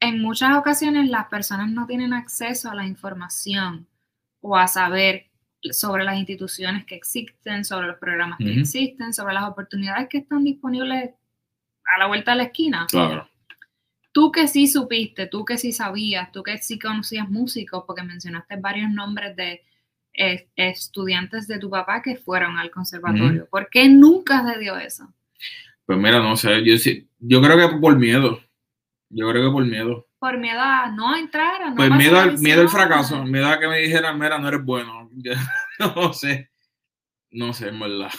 [SPEAKER 1] en muchas ocasiones las personas no tienen acceso a la información o a saber sobre las instituciones que existen, sobre los programas que
[SPEAKER 2] Ujú.
[SPEAKER 1] existen, sobre las oportunidades que están disponibles a la vuelta de la esquina.
[SPEAKER 2] Claro.
[SPEAKER 1] Tú que sí supiste, tú que sí sabías, tú que sí conocías músicos, porque mencionaste varios nombres de eh, estudiantes de tu papá que fueron al conservatorio. ¿Por qué nunca se dio eso?
[SPEAKER 2] Pues mira, no sé, yo, yo creo que por miedo. Yo creo que por miedo.
[SPEAKER 1] Por miedo a no entrar, a no
[SPEAKER 2] Pues miedo al, miedo al fracaso, miedo a que me dijeran, mira, no eres bueno. <laughs> Yo no sé. No sé, en verdad.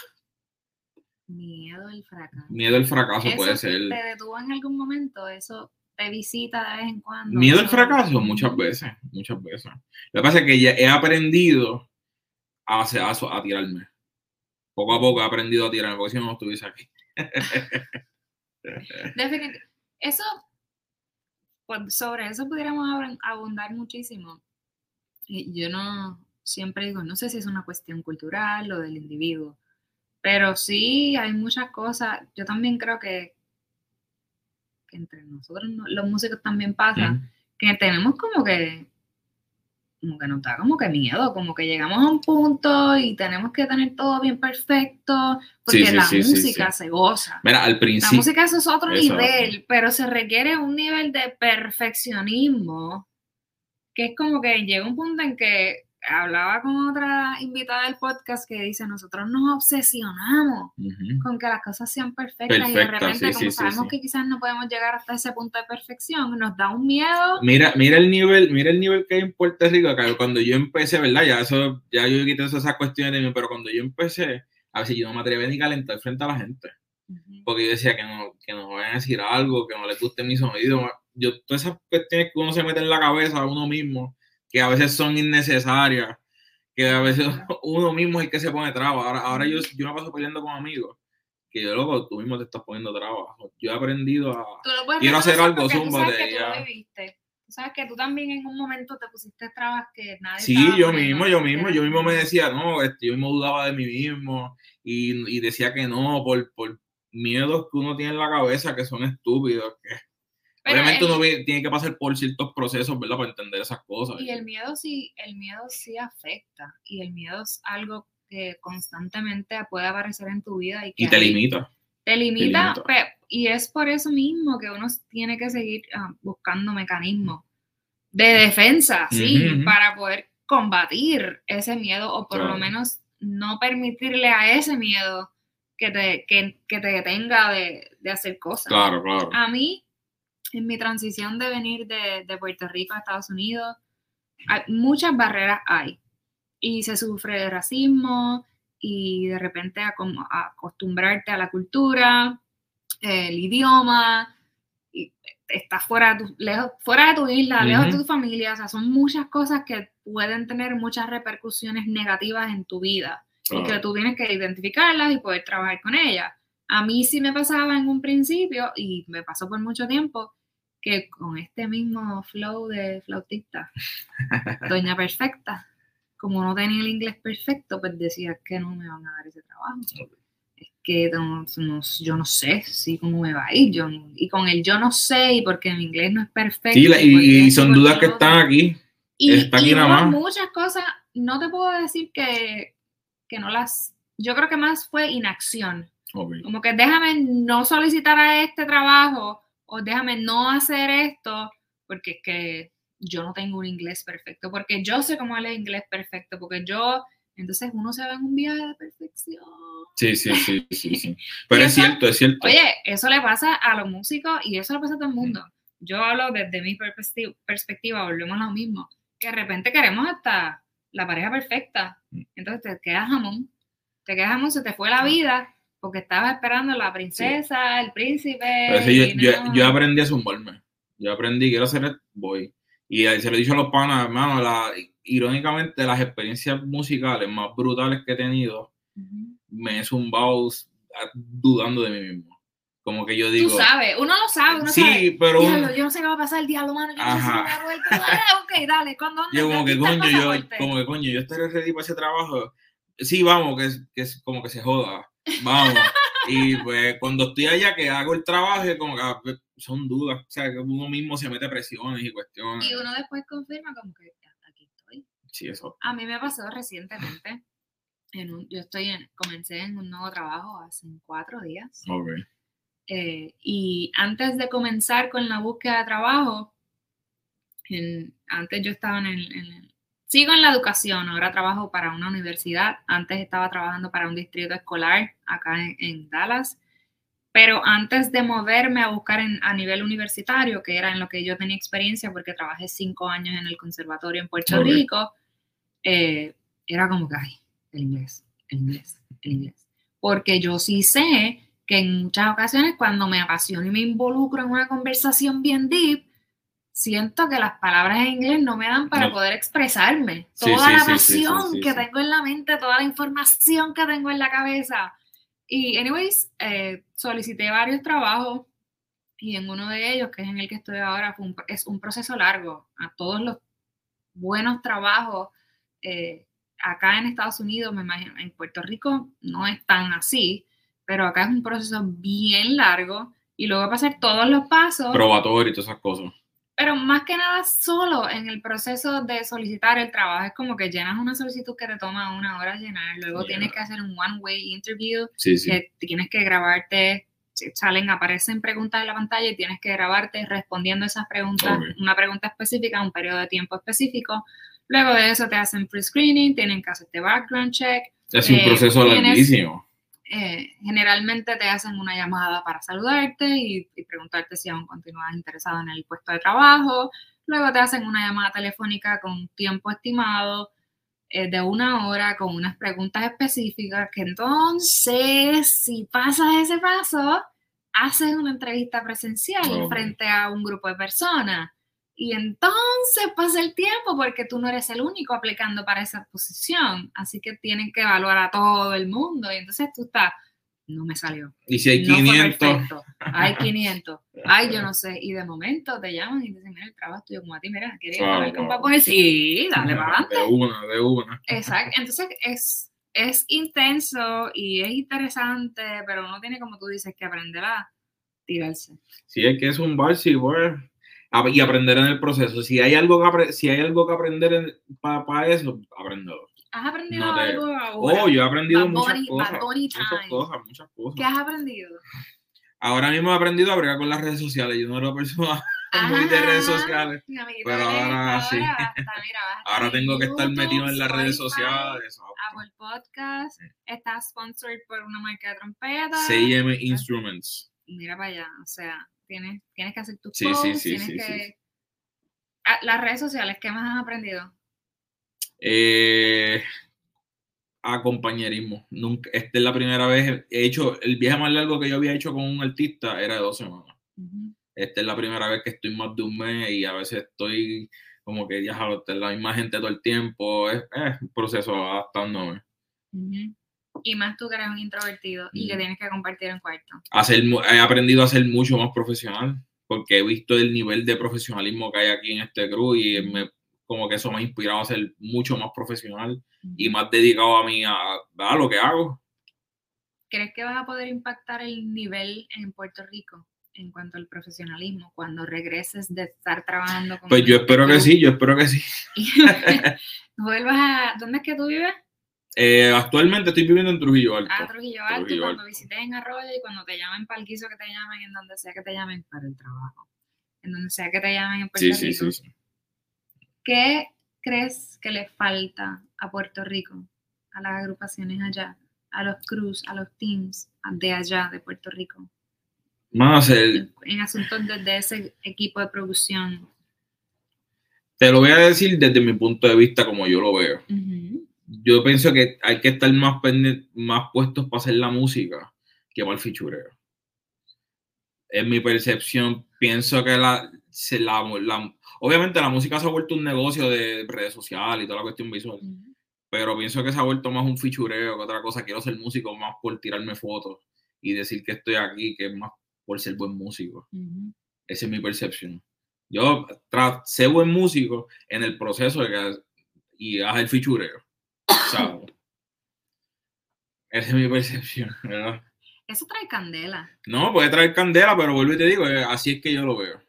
[SPEAKER 1] Miedo al fracaso.
[SPEAKER 2] Miedo al fracaso
[SPEAKER 1] ¿Eso
[SPEAKER 2] puede ser.
[SPEAKER 1] ¿Te detuvo en algún momento? ¿Eso te visita de vez en cuando?
[SPEAKER 2] Miedo al fracaso, muchas veces, muchas veces. Lo que pasa es que ya he aprendido a, a, a tirarme. Poco a poco he aprendido a tirarme, porque si no, no estuviese aquí. <laughs>
[SPEAKER 1] Definit- Eso, pues, sobre eso pudiéramos abundar muchísimo. Yo no, siempre digo, no sé si es una cuestión cultural o del individuo, pero sí hay muchas cosas. Yo también creo que, que entre nosotros, no- los músicos también pasa,
[SPEAKER 2] Mm.
[SPEAKER 1] que tenemos como que, como que nos da como que miedo, como que llegamos a un punto y tenemos que tener todo bien perfecto, porque
[SPEAKER 2] sí,
[SPEAKER 1] la
[SPEAKER 2] sí,
[SPEAKER 1] música se goza.
[SPEAKER 2] Mira, al
[SPEAKER 1] La
[SPEAKER 2] principio.
[SPEAKER 1] música eso es otro
[SPEAKER 2] Eso.
[SPEAKER 1] nivel, pero se requiere un nivel de perfeccionismo que es como que llega un punto en que hablaba con otra invitada del podcast que dice, nosotros nos obsesionamos con que las cosas sean perfectas y de repente
[SPEAKER 2] sí,
[SPEAKER 1] como
[SPEAKER 2] sí,
[SPEAKER 1] sabemos
[SPEAKER 2] sí.
[SPEAKER 1] que quizás no podemos llegar hasta ese punto de perfección, nos da un miedo.
[SPEAKER 2] Mira, mira el nivel, mira el nivel que hay en Puerto Rico, que cuando yo empecé, ¿verdad? Ya eso, ya yo quité esas cuestiones de mí, pero cuando yo empecé, a veces yo no me atrevía ni calentar frente a la gente. Porque yo decía que no, que no vayan a decir algo, que no les guste mi sonido. Yo, todas esas cuestiones que uno se mete en la cabeza a uno mismo, que a veces son innecesarias, que a veces <laughs> uno mismo es el que se pone trabas. Ahora, ahora yo, yo me paso peleando con amigos, que yo, loco, tú mismo te estás poniendo trabas. Yo he aprendido a... Quiero hacer algo,
[SPEAKER 1] porque tú sabes
[SPEAKER 2] zúmbate,
[SPEAKER 1] que tú lo
[SPEAKER 2] ya.
[SPEAKER 1] viviste. Tú sabes que tú también en un momento te pusiste trabas que nadie
[SPEAKER 2] Sí, yo mismo, yo mismo, yo mismo me decía, no, este, yo mismo dudaba de mí mismo y, y decía que no por, por miedos que uno tiene en la cabeza que son estúpidos, que Obviamente uno ve- tiene que pasar por ciertos procesos, ¿verdad? Para entender esas cosas.
[SPEAKER 1] Y el miedo sí, el miedo sí afecta. Y el miedo es algo que constantemente puede aparecer en tu vida y que
[SPEAKER 2] Y te limita.
[SPEAKER 1] te limita,
[SPEAKER 2] limita.
[SPEAKER 1] pe- y es por eso mismo que uno tiene que seguir ah, buscando mecanismos de defensa, sí,
[SPEAKER 2] Ujú, ujú.
[SPEAKER 1] para poder combatir ese miedo o por lo
[SPEAKER 2] Claro.
[SPEAKER 1] menos no permitirle a ese miedo que te, que, que te detenga de, de hacer cosas.
[SPEAKER 2] Claro, claro.
[SPEAKER 1] A mí, en mi transición de venir de, de Puerto Rico a Estados Unidos, hay, muchas barreras hay. Y se sufre de racismo y de repente a, como- a acostumbrarte a la cultura, el idioma, y estás fuera de tu, lejos, fuera de tu isla, lejos de tu familia. O sea, son muchas cosas que pueden tener muchas repercusiones negativas en tu vida y que tú tienes que identificarlas y poder trabajar con ellas. A mí sí me pasaba en un principio y me pasó por mucho tiempo que con este mismo flow de flautista, <laughs> doña perfecta, como no tenía el inglés perfecto, pues decía que no me van a dar ese trabajo. Es que no- no- yo no sé si cómo me va a ir. Yo, y con el yo no sé y porque mi inglés no es perfecto.
[SPEAKER 2] Sí, la- y, son dudas que están aquí.
[SPEAKER 1] Y,
[SPEAKER 2] Está aquí
[SPEAKER 1] y
[SPEAKER 2] nada
[SPEAKER 1] hubo
[SPEAKER 2] más.
[SPEAKER 1] muchas cosas, no te puedo decir que, que no las, yo creo que más fue inacción, Como que déjame no solicitar a este trabajo o déjame no hacer esto porque es que yo no tengo un inglés perfecto, porque yo sé cómo hablar inglés perfecto, porque yo, entonces uno se va en un viaje de perfección.
[SPEAKER 2] Sí, sí, sí, sí, sí. <laughs> Pero
[SPEAKER 1] Y
[SPEAKER 2] es
[SPEAKER 1] eso-
[SPEAKER 2] cierto, es cierto.
[SPEAKER 1] Oye, eso le pasa a los músicos y eso le pasa a todo el mundo. Yo hablo desde mi perspectiva, perspectiva, volvemos a lo mismo, que de repente queremos hasta la pareja perfecta. Entonces te quedas jamón, te quedas jamón, se te fue la vida porque estabas esperando la princesa, el príncipe.
[SPEAKER 2] Pero sí, yo, yo, yo aprendí a zumbarme. Yo aprendí, quiero hacer voy. Y ahí se lo he dicho a los panas, hermano, la- irónicamente las experiencias musicales más brutales que he tenido,
[SPEAKER 1] Ujú.
[SPEAKER 2] me he zumbado dudando de mí mismo. Como que yo
[SPEAKER 1] Tú
[SPEAKER 2] digo,
[SPEAKER 1] sabes, uno lo sabe, uno
[SPEAKER 2] sí,
[SPEAKER 1] sabe.
[SPEAKER 2] pero uno-
[SPEAKER 1] yo no sé qué va a pasar el diablo, mano. Yo no sé si me
[SPEAKER 2] Ajá.
[SPEAKER 1] voy a ok, dale, cuando <laughs>
[SPEAKER 2] yo como que coño, yo, como que coño, yo estaré ready para ese trabajo. Sí, vamos, que es, que es como que se joda. Vamos. y pues cuando estoy allá que hago el trabajo, como que ah, pues, son dudas. O sea, que uno mismo se mete presiones y cuestiones.
[SPEAKER 1] Y uno después confirma como que aquí estoy.
[SPEAKER 2] Sí, eso.
[SPEAKER 1] A mí me pasó recientemente. En un, yo estoy en, comencé en un nuevo trabajo hace cuatro días.
[SPEAKER 2] Ok.
[SPEAKER 1] Eh, y antes de comenzar con la búsqueda de trabajo, en- antes yo estaba en el, en el- Sigo en la educación, ahora trabajo para una universidad. Antes estaba trabajando para un distrito escolar acá en, en Dallas. Pero antes de moverme a buscar en- a nivel universitario, que era en lo que yo tenía experiencia, porque trabajé cinco años en el conservatorio en Puerto. Rico, eh, era como que, ay, el inglés, el inglés, el inglés. Porque yo sí sé que en muchas ocasiones cuando me apasiono y me involucro en una conversación bien deep, siento que las palabras en inglés no me dan para
[SPEAKER 2] No.
[SPEAKER 1] poder expresarme. Toda
[SPEAKER 2] sí,
[SPEAKER 1] la
[SPEAKER 2] sí, sí,
[SPEAKER 1] pasión
[SPEAKER 2] sí,
[SPEAKER 1] que tengo en la mente, toda la información que tengo en la cabeza. Y, anyways, eh, solicité varios trabajos y en uno de ellos, que es en el que estoy ahora, fue un- es un proceso largo. A todos los buenos trabajos eh, acá en Estados Unidos, me imagino, en Puerto Rico no es tan así, pero acá es un proceso bien largo y luego pasar todos los pasos,
[SPEAKER 2] Probatorio y todas esas cosas.
[SPEAKER 1] Pero más que nada solo en el proceso de solicitar el trabajo. Es como que llenas una solicitud que te toma una hora llenar, luego tienes que hacer un one-way interview
[SPEAKER 2] Sí, sí.
[SPEAKER 1] que tienes que grabarte, salen, aparecen preguntas en la pantalla y tienes que grabarte respondiendo esas preguntas, una pregunta específica, un periodo de tiempo específico. Luego de eso te hacen pre-screening, tienen que hacerte background check.
[SPEAKER 2] Es un
[SPEAKER 1] eh,
[SPEAKER 2] proceso
[SPEAKER 1] tienes-
[SPEAKER 2] larguísimo.
[SPEAKER 1] Eh, generalmente te hacen una llamada para saludarte y, y preguntarte si aún continúas interesado en el puesto de trabajo. Luego te hacen una llamada telefónica con tiempo estimado eh, de una hora con unas preguntas específicas que entonces, si pasas ese paso, haces una entrevista presencial
[SPEAKER 2] Ok.
[SPEAKER 1] frente a un grupo de personas. Y entonces pasa el tiempo porque tú no eres el único aplicando para esa posición. Así que tienen que evaluar a todo el mundo. Y entonces tú estás, no me salió.
[SPEAKER 2] Y si hay
[SPEAKER 1] no fue
[SPEAKER 2] 500,
[SPEAKER 1] perfecto. Hay 500. Ay, yo <laughs> no sé. Y de momento te llaman y te dicen, mira, el trabajo es tuyo como a ti, mira, ¿quieres
[SPEAKER 2] Claro,
[SPEAKER 1] hablar con
[SPEAKER 2] claro.
[SPEAKER 1] Papo? Sí, dale para adelante.
[SPEAKER 2] de una, de una.
[SPEAKER 1] Exacto. Entonces es, es intenso y es interesante, pero uno tiene, como tú dices, que aprender a tirarse.
[SPEAKER 2] Si hay que zumbarse y bueno, a- y aprender en el proceso. Si hay algo que, si hay algo que aprender para eso, apréndelo.
[SPEAKER 1] ¿Has aprendido
[SPEAKER 2] No te-
[SPEAKER 1] algo ahora?
[SPEAKER 2] Oh, yo he aprendido
[SPEAKER 1] Bad
[SPEAKER 2] muchas
[SPEAKER 1] Bunny-
[SPEAKER 2] cosas. Muchas cosas, muchas cosas.
[SPEAKER 1] ¿Qué has aprendido?
[SPEAKER 2] Ahora mismo he aprendido a bregar con las redes sociales. Yo no era una persona <laughs> muy de redes
[SPEAKER 1] Ajá.
[SPEAKER 2] sociales. Pero ahora sí. <laughs>
[SPEAKER 1] ahora mira,
[SPEAKER 2] tengo que estar
[SPEAKER 1] YouTube,
[SPEAKER 2] metido en las redes sociales.
[SPEAKER 1] Apple Podcast, está sponsored por una marca de trompeta.
[SPEAKER 2] 6M Instruments.
[SPEAKER 1] Mira para allá, o sea, tienes, tienes que hacer tus
[SPEAKER 2] Sí,
[SPEAKER 1] posts,
[SPEAKER 2] sí,
[SPEAKER 1] tienes
[SPEAKER 2] sí,
[SPEAKER 1] que... Ah, las redes sociales, ¿qué más has aprendido?
[SPEAKER 2] Eh, a compañerismo. Nunca, esta es la primera vez. He hecho el viaje más largo que yo había hecho con un artista era de dos semanas. Esta es la primera vez que estoy más de un mes y a veces estoy como que ya la misma gente todo el tiempo. Es, es un proceso adaptándome.
[SPEAKER 1] ujú. Y más tú que eres un introvertido y que tienes que compartir en cuarto.
[SPEAKER 2] Hacer, he aprendido a ser mucho más profesional porque he visto el nivel de profesionalismo que hay aquí en este crew y me, como que eso me ha inspirado a ser mucho más profesional y más dedicado a mí a, a lo que hago.
[SPEAKER 1] ¿Crees que vas a poder impactar el nivel en Puerto Rico en cuanto al profesionalismo cuando regreses de estar trabajando con
[SPEAKER 2] Pues yo espero que sí, yo espero que sí. <laughs> <laughs>
[SPEAKER 1] vuelvas a... ¿Dónde es que tú vives?
[SPEAKER 2] Eh, actualmente estoy viviendo en Trujillo Alto.
[SPEAKER 1] Ah, Trujillo Alto,
[SPEAKER 2] Trujillo
[SPEAKER 1] cuando
[SPEAKER 2] Alto.
[SPEAKER 1] visites en Arroyo y cuando te llamen para el guiso que te llamen, en donde sea que te llamen para el trabajo, en donde sea que te llamen en Puerto
[SPEAKER 2] Sí, sí,
[SPEAKER 1] Rico,
[SPEAKER 2] sí, sí.
[SPEAKER 1] ¿qué crees que le falta a Puerto Rico, a las agrupaciones allá, a los crews, a los teams de allá de Puerto Rico,
[SPEAKER 2] Más el,
[SPEAKER 1] en, en asuntos desde ese equipo de producción?
[SPEAKER 2] te lo voy a decir desde mi punto de vista como yo lo veo.
[SPEAKER 1] Ujú,
[SPEAKER 2] Yo pienso que hay que estar más, más puestos para hacer la música que para el fichureo. En mi percepción, pienso que la, se la, la- obviamente la música se ha vuelto un negocio de redes sociales y toda la cuestión visual,
[SPEAKER 1] ujú,
[SPEAKER 2] pero pienso que se ha vuelto más un fichureo que otra cosa. Quiero ser músico más por tirarme fotos y decir que estoy aquí, que es más por ser buen músico.
[SPEAKER 1] ujú.
[SPEAKER 2] Esa es mi percepción. Yo sé buen músico en el proceso de que y haz el fichureo. Esa es mi percepción, ¿verdad?
[SPEAKER 1] Eso trae candela.
[SPEAKER 2] No, puede traer candela, pero vuelvo y te digo, eh, así es que yo lo veo.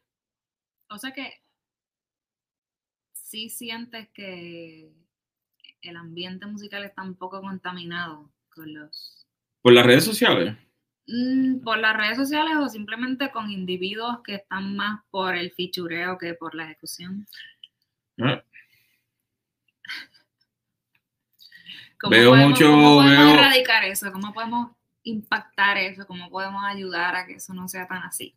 [SPEAKER 1] O sea que sí sientes que el ambiente musical está un poco contaminado con los...
[SPEAKER 2] Por las redes sociales.
[SPEAKER 1] Mm, por las redes sociales o simplemente con individuos que están más por el fichureo que por la ejecución. ¿Cómo
[SPEAKER 2] Veo
[SPEAKER 1] podemos,
[SPEAKER 2] mucho-
[SPEAKER 1] ¿Cómo podemos
[SPEAKER 2] veo-
[SPEAKER 1] erradicar eso? ¿Cómo podemos impactar eso? ¿Cómo podemos ayudar a que eso no sea tan así?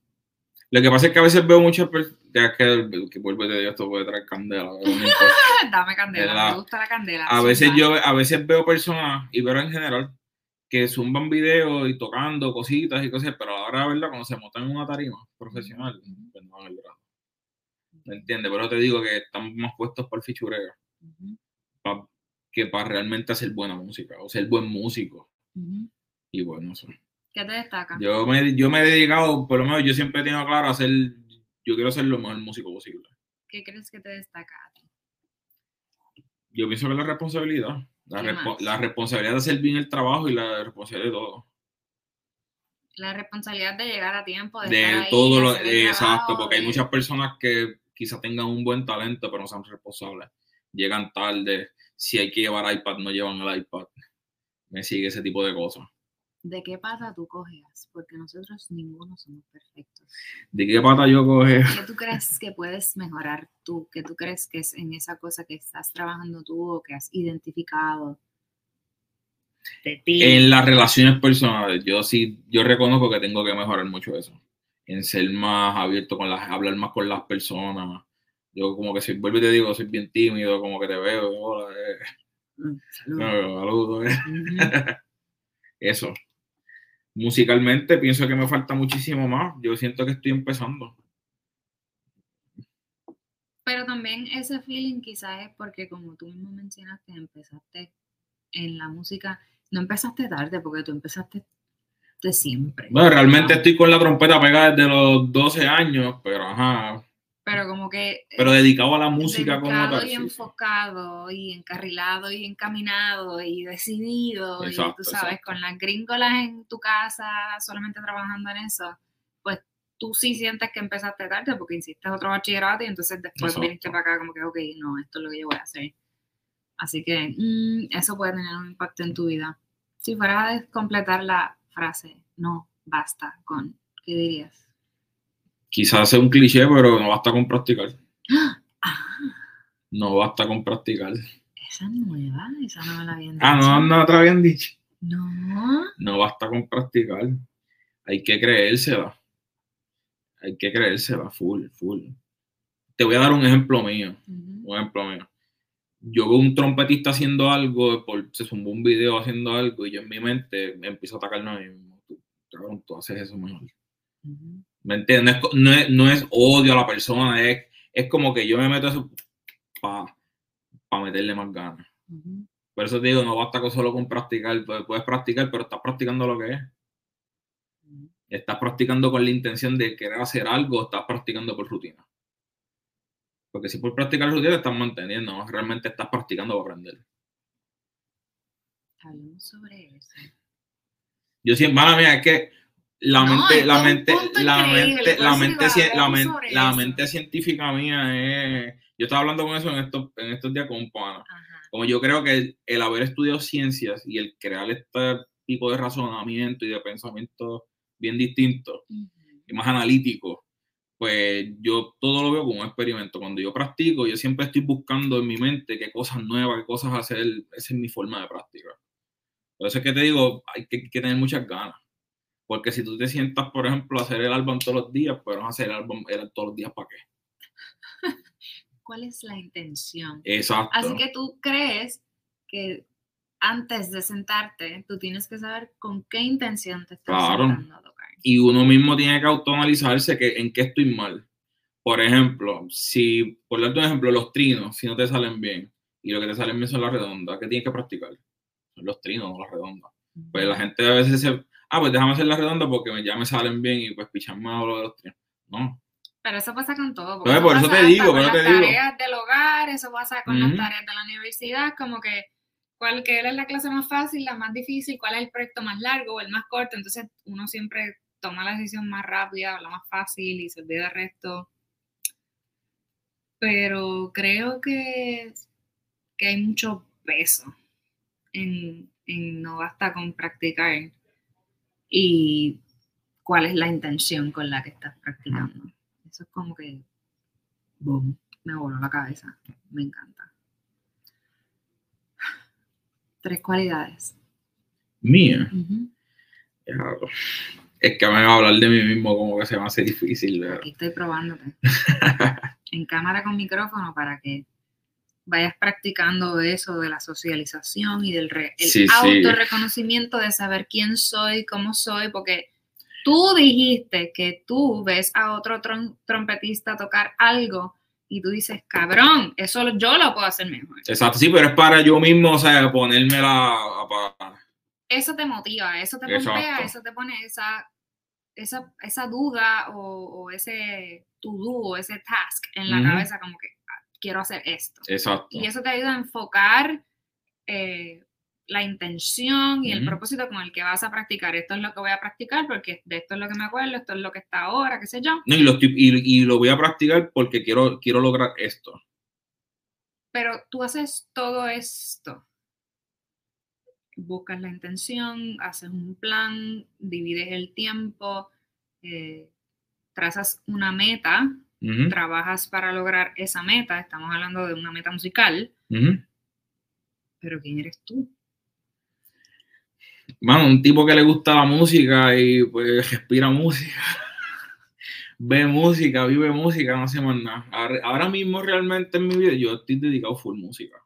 [SPEAKER 2] Lo que pasa es que a veces veo muchas personas. Que, que vuelvo y te digo, esto puede traer candela. <laughs>
[SPEAKER 1] Dame candela,
[SPEAKER 2] ¿Verdad?
[SPEAKER 1] me gusta la candela.
[SPEAKER 2] A veces yo a veces veo personas, y veo en general, que zumban videos y tocando cositas y cosas, pero ahora la verdad, cuando se montan en una tarima profesional, pues no van el grado. ¿Me entiendes? Pero te digo que están más puestos para el fichureo
[SPEAKER 1] Ujú,
[SPEAKER 2] pa- que para realmente hacer buena música o ser buen músico. Y bueno, eso.
[SPEAKER 1] ¿Qué te destaca?
[SPEAKER 2] Yo me, yo me he dedicado, por lo menos yo siempre he tenido claro a ser, yo quiero ser lo mejor músico posible.
[SPEAKER 1] ¿Qué crees que te destaca a ti?
[SPEAKER 2] Yo pienso que la responsabilidad, la, responsabilidad de hacer bien el trabajo y la responsabilidad de todo.
[SPEAKER 1] La responsabilidad de llegar a tiempo, de,
[SPEAKER 2] de
[SPEAKER 1] estar ahí,
[SPEAKER 2] todo lo
[SPEAKER 1] hacer el
[SPEAKER 2] exacto, porque hay
[SPEAKER 1] de-
[SPEAKER 2] muchas personas que quizás tengan un buen talento, pero no son responsables. Llegan tarde, si hay que llevar iPad, no llevan el iPad. Me sigue ese tipo de cosas.
[SPEAKER 1] ¿De qué pata tú coges? Porque nosotros ninguno somos perfectos.
[SPEAKER 2] ¿De qué pata yo coge?
[SPEAKER 1] ¿Qué tú crees que puedes mejorar tú? ¿Qué tú crees que es en esa cosa que estás trabajando tú o que has identificado de ti?
[SPEAKER 2] En las relaciones personales, yo sí, yo reconozco que tengo que mejorar mucho eso. En ser más abierto con las, hablar más con las personas. Yo como que si vuelvo y te digo, soy bien tímido, como que te veo, hola, eh,
[SPEAKER 1] Mm, salud.
[SPEAKER 2] no, saludo, eh. <laughs> Eso. Musicalmente pienso que me falta muchísimo más. Yo siento que estoy empezando.
[SPEAKER 1] Pero también ese feeling quizás es porque como tú mismo mencionaste, empezaste en la música, no empezaste tarde porque tú empezaste de siempre.
[SPEAKER 2] Bueno, realmente
[SPEAKER 1] ¿no?
[SPEAKER 2] estoy con la trompeta pegada desde los 12 años, pero ajá.
[SPEAKER 1] Pero como que
[SPEAKER 2] Pero dedicado a la música como
[SPEAKER 1] dedicado
[SPEAKER 2] tal.
[SPEAKER 1] y enfocado y encarrilado y encaminado y decidido
[SPEAKER 2] Exacto,
[SPEAKER 1] y tú sabes
[SPEAKER 2] exacto.
[SPEAKER 1] con las gringolas en tu casa solamente trabajando en eso pues tú sí sientes que empezaste tarde porque hiciste otro bachillerato y entonces después
[SPEAKER 2] Exacto.
[SPEAKER 1] viniste para acá como que ok no esto es lo que yo voy a hacer así que mm, eso puede tener un impacto en tu vida si fuera a completar la frase no basta con ¿qué dirías?
[SPEAKER 2] Quizás sea un cliché, pero no basta con practicar. <gasps>
[SPEAKER 1] ah
[SPEAKER 2] No basta con practicar.
[SPEAKER 1] esa es nueva esa no me la habían
[SPEAKER 2] Ah,
[SPEAKER 1] dicho.
[SPEAKER 2] no, no te lo habían dicho.
[SPEAKER 1] No.
[SPEAKER 2] No basta con practicar. Hay que creérsela. Hay que creérsela, full, full. Te voy a dar un ejemplo mío. Un ejemplo mío. Yo veo un trompetista haciendo algo, por, se zumbó un video haciendo algo y yo en mi mente me empiezo a atacarme a mí mismo. Tú, cabrón, tú haces eso mejor.
[SPEAKER 1] Ujú.
[SPEAKER 2] ¿Me entiendes? No es, no es, odio a la persona, es, es como que yo me meto eso para meterle más ganas. Por eso te digo, no basta con solo con practicar. Puedes, practicar, pero estás practicando lo que es. Estás practicando con la intención de querer hacer algo, estás practicando por rutina. Porque si por practicar rutina estás manteniendo, ¿no? realmente estás practicando para aprender.
[SPEAKER 1] Hablemos sobre eso.
[SPEAKER 2] Yo siempre, mala mía, es que la mente, la mente, la mente, la mente, la, mente científica mía es. Yo estaba hablando con eso en estos, en estos días con pana. Como yo creo que el, el haber estudiado ciencias y el crear este tipo de razonamiento y de pensamiento bien distinto y más analítico, pues yo todo lo veo como un experimento. Cuando yo practico, yo siempre estoy buscando en mi mente qué cosas nuevas, qué cosas hacer. Esa es mi forma de práctica. Por eso es que te digo, hay que, que tener muchas ganas. Porque si tú te sientas, por ejemplo, a hacer el álbum todos los días, pues no hacer el álbum todos los días para qué. <laughs>
[SPEAKER 1] ¿Cuál es la intención?
[SPEAKER 2] Exacto.
[SPEAKER 1] Así que tú crees que antes de sentarte, tú tienes que saber con qué intención te estás
[SPEAKER 2] Claro.
[SPEAKER 1] sentando a tocar.
[SPEAKER 2] y uno mismo tiene que autoanalizarse que, en qué estoy mal. Por ejemplo, si, por un ejemplo, los trinos, si no te salen bien y lo que te salen bien son las redondas, ¿qué tienes que practicar? Son los trinos, no las redondas. Pues la gente a veces se, ah, pues déjame hacer las redondas porque ya me salen bien y pues picharme a lo de los trinos. No,
[SPEAKER 1] Pero eso pasa con todo. porque
[SPEAKER 2] Pues, por eso te digo,
[SPEAKER 1] con
[SPEAKER 2] por eso
[SPEAKER 1] las
[SPEAKER 2] te digo.
[SPEAKER 1] tareas del hogar, eso pasa con
[SPEAKER 2] Ujú.
[SPEAKER 1] las tareas de la universidad, como que cuál que es la clase más fácil, la más difícil, cuál es el proyecto más largo o el más corto. Entonces uno siempre toma la decisión más rápida o la más fácil y se olvida el resto. Pero creo que, que hay mucho peso en, en no basta con practicar y cuál es la intención con la que estás practicando. Eso es como que, boom, me voló la cabeza. Me encanta. Tres cualidades.
[SPEAKER 2] Mía.
[SPEAKER 1] Ujú.
[SPEAKER 2] Diablo. Es que me va a hablar de mí mismo como que se me hace difícil. ¿verdad?
[SPEAKER 1] Aquí estoy probándote. <laughs> en cámara con micrófono para que vayas practicando eso de la socialización y del re- el
[SPEAKER 2] Sí, sí.
[SPEAKER 1] autorreconocimiento de saber quién soy, cómo soy, porque tú dijiste que tú ves a otro trom- trompetista tocar algo y tú dices, cabrón, eso yo lo puedo hacer mejor.
[SPEAKER 2] Exacto, sí, pero es para yo mismo, o sea, ponerme la...
[SPEAKER 1] Eso te motiva, eso te
[SPEAKER 2] Exacto.
[SPEAKER 1] pompea, eso te pone esa, esa, esa duda o, o ese to-do o ese task en la
[SPEAKER 2] Ujú.
[SPEAKER 1] cabeza como que "Ah, quiero hacer esto.
[SPEAKER 2] Exacto.
[SPEAKER 1] Y eso te ayuda a enfocar eh, la intención y el
[SPEAKER 2] Ujú.
[SPEAKER 1] propósito con el que vas a practicar. Esto es lo que voy a practicar porque de esto es lo que me acuerdo, esto es lo que está ahora, qué sé yo.
[SPEAKER 2] No, y, lo estoy- y, y lo voy a practicar porque quiero, quiero lograr esto.
[SPEAKER 1] Pero tú haces todo esto. Buscas la intención, haces un plan, divides el tiempo, eh, trazas una meta, Trabajas para lograr esa meta. Estamos hablando de una meta musical, pero ¿quién eres tú?
[SPEAKER 2] Mano, un tipo que le gusta la música y pues respira música, <laughs> ve música, vive música, no hace más nada. Ahora, ahora mismo realmente en mi vida yo estoy dedicado full música.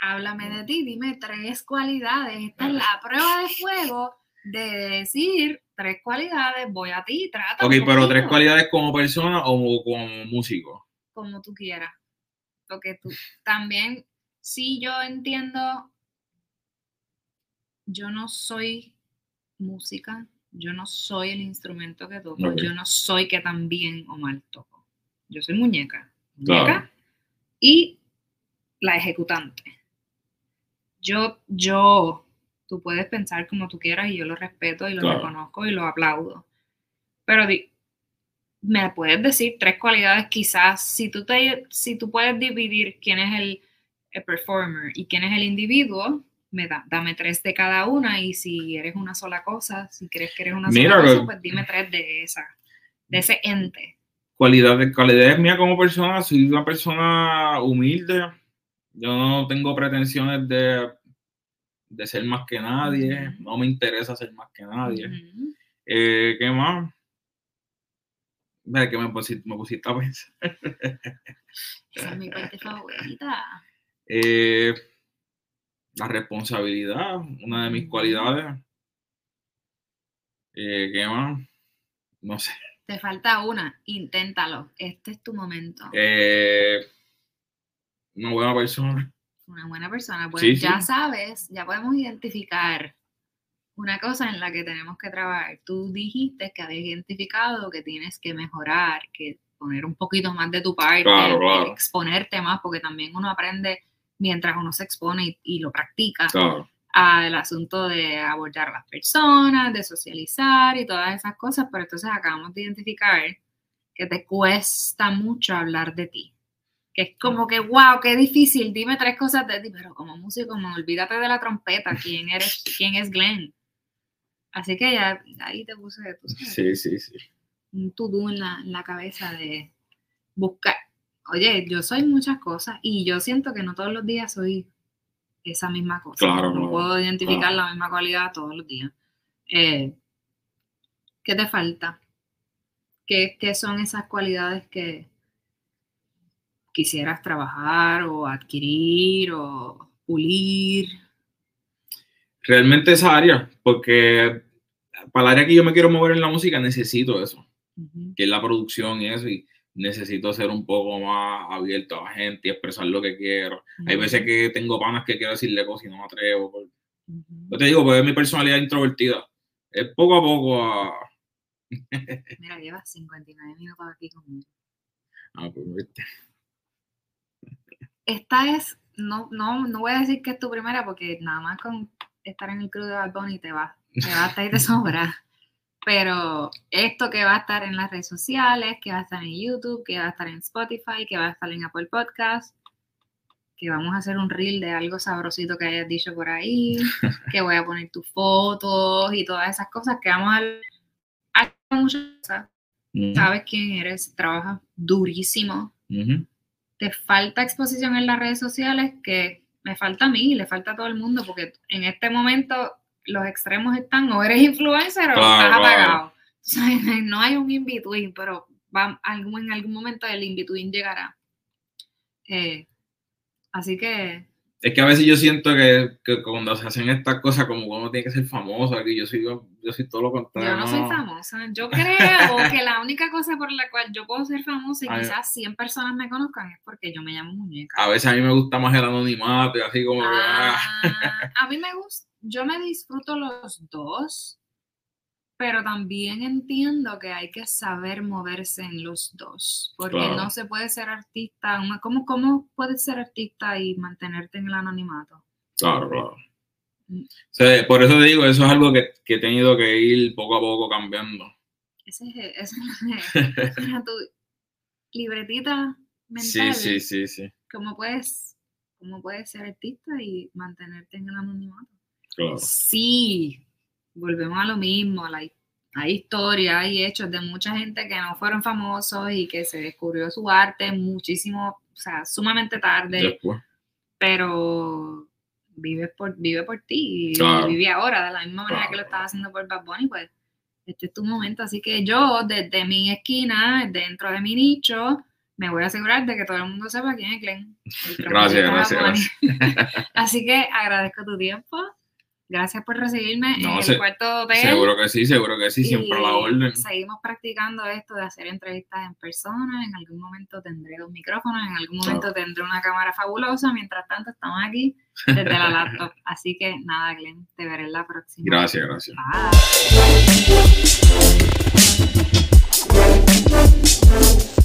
[SPEAKER 1] Háblame de ti, dime tres cualidades. Esta es la prueba de fuego de decir tres cualidades. Voy a ti, trata.
[SPEAKER 2] Ok, pero tres cualidades como persona o como músico.
[SPEAKER 1] Como tú quieras. Porque tú también, si yo entiendo, yo no soy música, yo no soy el instrumento que toco, yo no soy que tan bien o mal toco. Yo soy muñeca.
[SPEAKER 2] Claro.
[SPEAKER 1] Muñeca y la ejecutante. Yo, yo, tú puedes pensar como tú quieras y yo lo respeto y lo
[SPEAKER 2] Claro.
[SPEAKER 1] reconozco y lo aplaudo. Pero me puedes decir tres cualidades quizás, si tú, te, si tú puedes dividir quién es el, el performer y quién es el individuo, me da, dame tres de cada una y si eres una sola cosa, si crees que eres una
[SPEAKER 2] Mira,
[SPEAKER 1] sola cosa, pues dime tres de esa, de ese ente.
[SPEAKER 2] Cualidades, cualidades mías como persona, soy una persona humilde. Yo no tengo pretensiones de, de ser más que nadie. No me interesa ser más que nadie. Eh, ¿Qué más? Ve que me pusiste, me pusiste a pensar.
[SPEAKER 1] Esa es mi parte favorita.
[SPEAKER 2] Eh, la responsabilidad, una de mis cualidades. Eh, ¿Qué más? No sé.
[SPEAKER 1] Te falta una, inténtalo. Este es tu momento.
[SPEAKER 2] Eh, una buena persona.
[SPEAKER 1] Una buena persona. Pues
[SPEAKER 2] Sí,
[SPEAKER 1] ya
[SPEAKER 2] sí.
[SPEAKER 1] sabes, ya podemos identificar una cosa en la que tenemos que trabajar. Tú dijiste que habías identificado que tienes que mejorar, que poner un poquito más de tu parte,
[SPEAKER 2] Claro, claro.
[SPEAKER 1] exponerte más, porque también uno aprende mientras uno se expone y, y lo practica.
[SPEAKER 2] Claro.
[SPEAKER 1] al asunto de abordar a las personas, de socializar y todas esas cosas, pero entonces acabamos de identificar que te cuesta mucho hablar de ti. Que es como que, wow, qué difícil, dime tres cosas de ti, pero como músico, como olvídate de la trompeta, quién eres, quién es Glenn. Así que ya ahí te puse tú sabes,
[SPEAKER 2] Sí, sí, sí.
[SPEAKER 1] un to-do en la, en la cabeza de buscar. Oye, yo soy muchas cosas y yo siento que no todos los días soy esa misma cosa.
[SPEAKER 2] Claro,
[SPEAKER 1] no puedo identificar
[SPEAKER 2] claro.
[SPEAKER 1] la misma cualidad todos los días. Eh, ¿Qué te falta? ¿Qué, qué son esas cualidades que quisieras trabajar o adquirir o pulir?
[SPEAKER 2] Realmente esa área, porque para el área que yo me quiero mover en la música necesito eso, que es la producción y eso, y necesito ser un poco más abierto a la gente y expresar lo que quiero. Hay veces que tengo panas que quiero decirle cosas y no me atrevo. por-. Yo te digo, pues es mi personalidad introvertida. Es poco a poco a...
[SPEAKER 1] Mira, llevas 59 minutos aquí conmigo.
[SPEAKER 2] a, pues, ¿viste?
[SPEAKER 1] Esta es, no, no, no voy a decir que es tu primera porque nada más con estar en el club de Bad Bunny te va, te va a estar y te <laughs> sobra. Pero esto que va a estar en las redes sociales, que va a estar en YouTube, que va a estar en Spotify, que va a estar en Apple Podcast, que vamos a hacer un reel de algo sabrosito que hayas dicho por ahí, <laughs> que voy a poner tus fotos y todas esas cosas que vamos a hacer muchas cosas. Sabes quién eres, trabajas durísimo. Te falta exposición en las redes sociales que me falta a mí le falta a todo el mundo, porque en este momento los extremos están, o eres influencer o estás apagado. <laughs> no hay un in-between, pero va, en algún momento el in-between llegará. Eh, así que...
[SPEAKER 2] Es que a veces yo siento que, que, cuando se hacen estas cosas, como uno tiene que ser famoso, aquí yo soy, yo, soy todo lo contrario.
[SPEAKER 1] Yo no, soy famosa. Yo creo que la única cosa por la cual yo puedo ser famosa y quizás 100 personas me conozcan es porque yo me llamo muñeca.
[SPEAKER 2] A veces a mí me gusta más el anonimato y así como...
[SPEAKER 1] Ah, a mí me gusta, yo me disfruto los dos pero también entiendo que hay que saber moverse en los dos, porque no se puede ser artista, ¿cómo, ¿cómo puedes ser artista y mantenerte en el anonimato?
[SPEAKER 2] Claro, claro. Mm. por eso te digo, eso es algo que, que, he tenido que ir poco a poco cambiando.
[SPEAKER 1] Esa es, es tu libretita <laughs> mental.
[SPEAKER 2] Sí, sí, sí, sí.
[SPEAKER 1] ¿Cómo puedes, cómo puedes ser artista y mantenerte en el anonimato? Claro. Sí, volvemos a lo mismo, hay historias, hay hechos de mucha gente que no fueron famosos y que se descubrió su arte muchísimo, o sea, sumamente tarde, pero vive por, vive por ti y vive ahora de la misma manera que lo estás haciendo por Bad Bunny, pues este es tu momento, así que yo desde mi esquina, dentro de mi nicho, me voy a asegurar de que todo el mundo sepa quién es Glenn.
[SPEAKER 2] Gracias, gracias. <laughs>
[SPEAKER 1] así que agradezco tu tiempo. Gracias por recibirme en el cuarto hotel.
[SPEAKER 2] Seguro que sí, seguro que sí, siempre a la orden.
[SPEAKER 1] Seguimos practicando esto de hacer entrevistas en persona. En algún momento tendré dos micrófonos, en algún momento tendré una cámara fabulosa. Mientras tanto, estamos aquí desde la laptop. <laughs> Así que nada, Glenn, te veré en la próxima.
[SPEAKER 2] Gracias, gracias. Bye.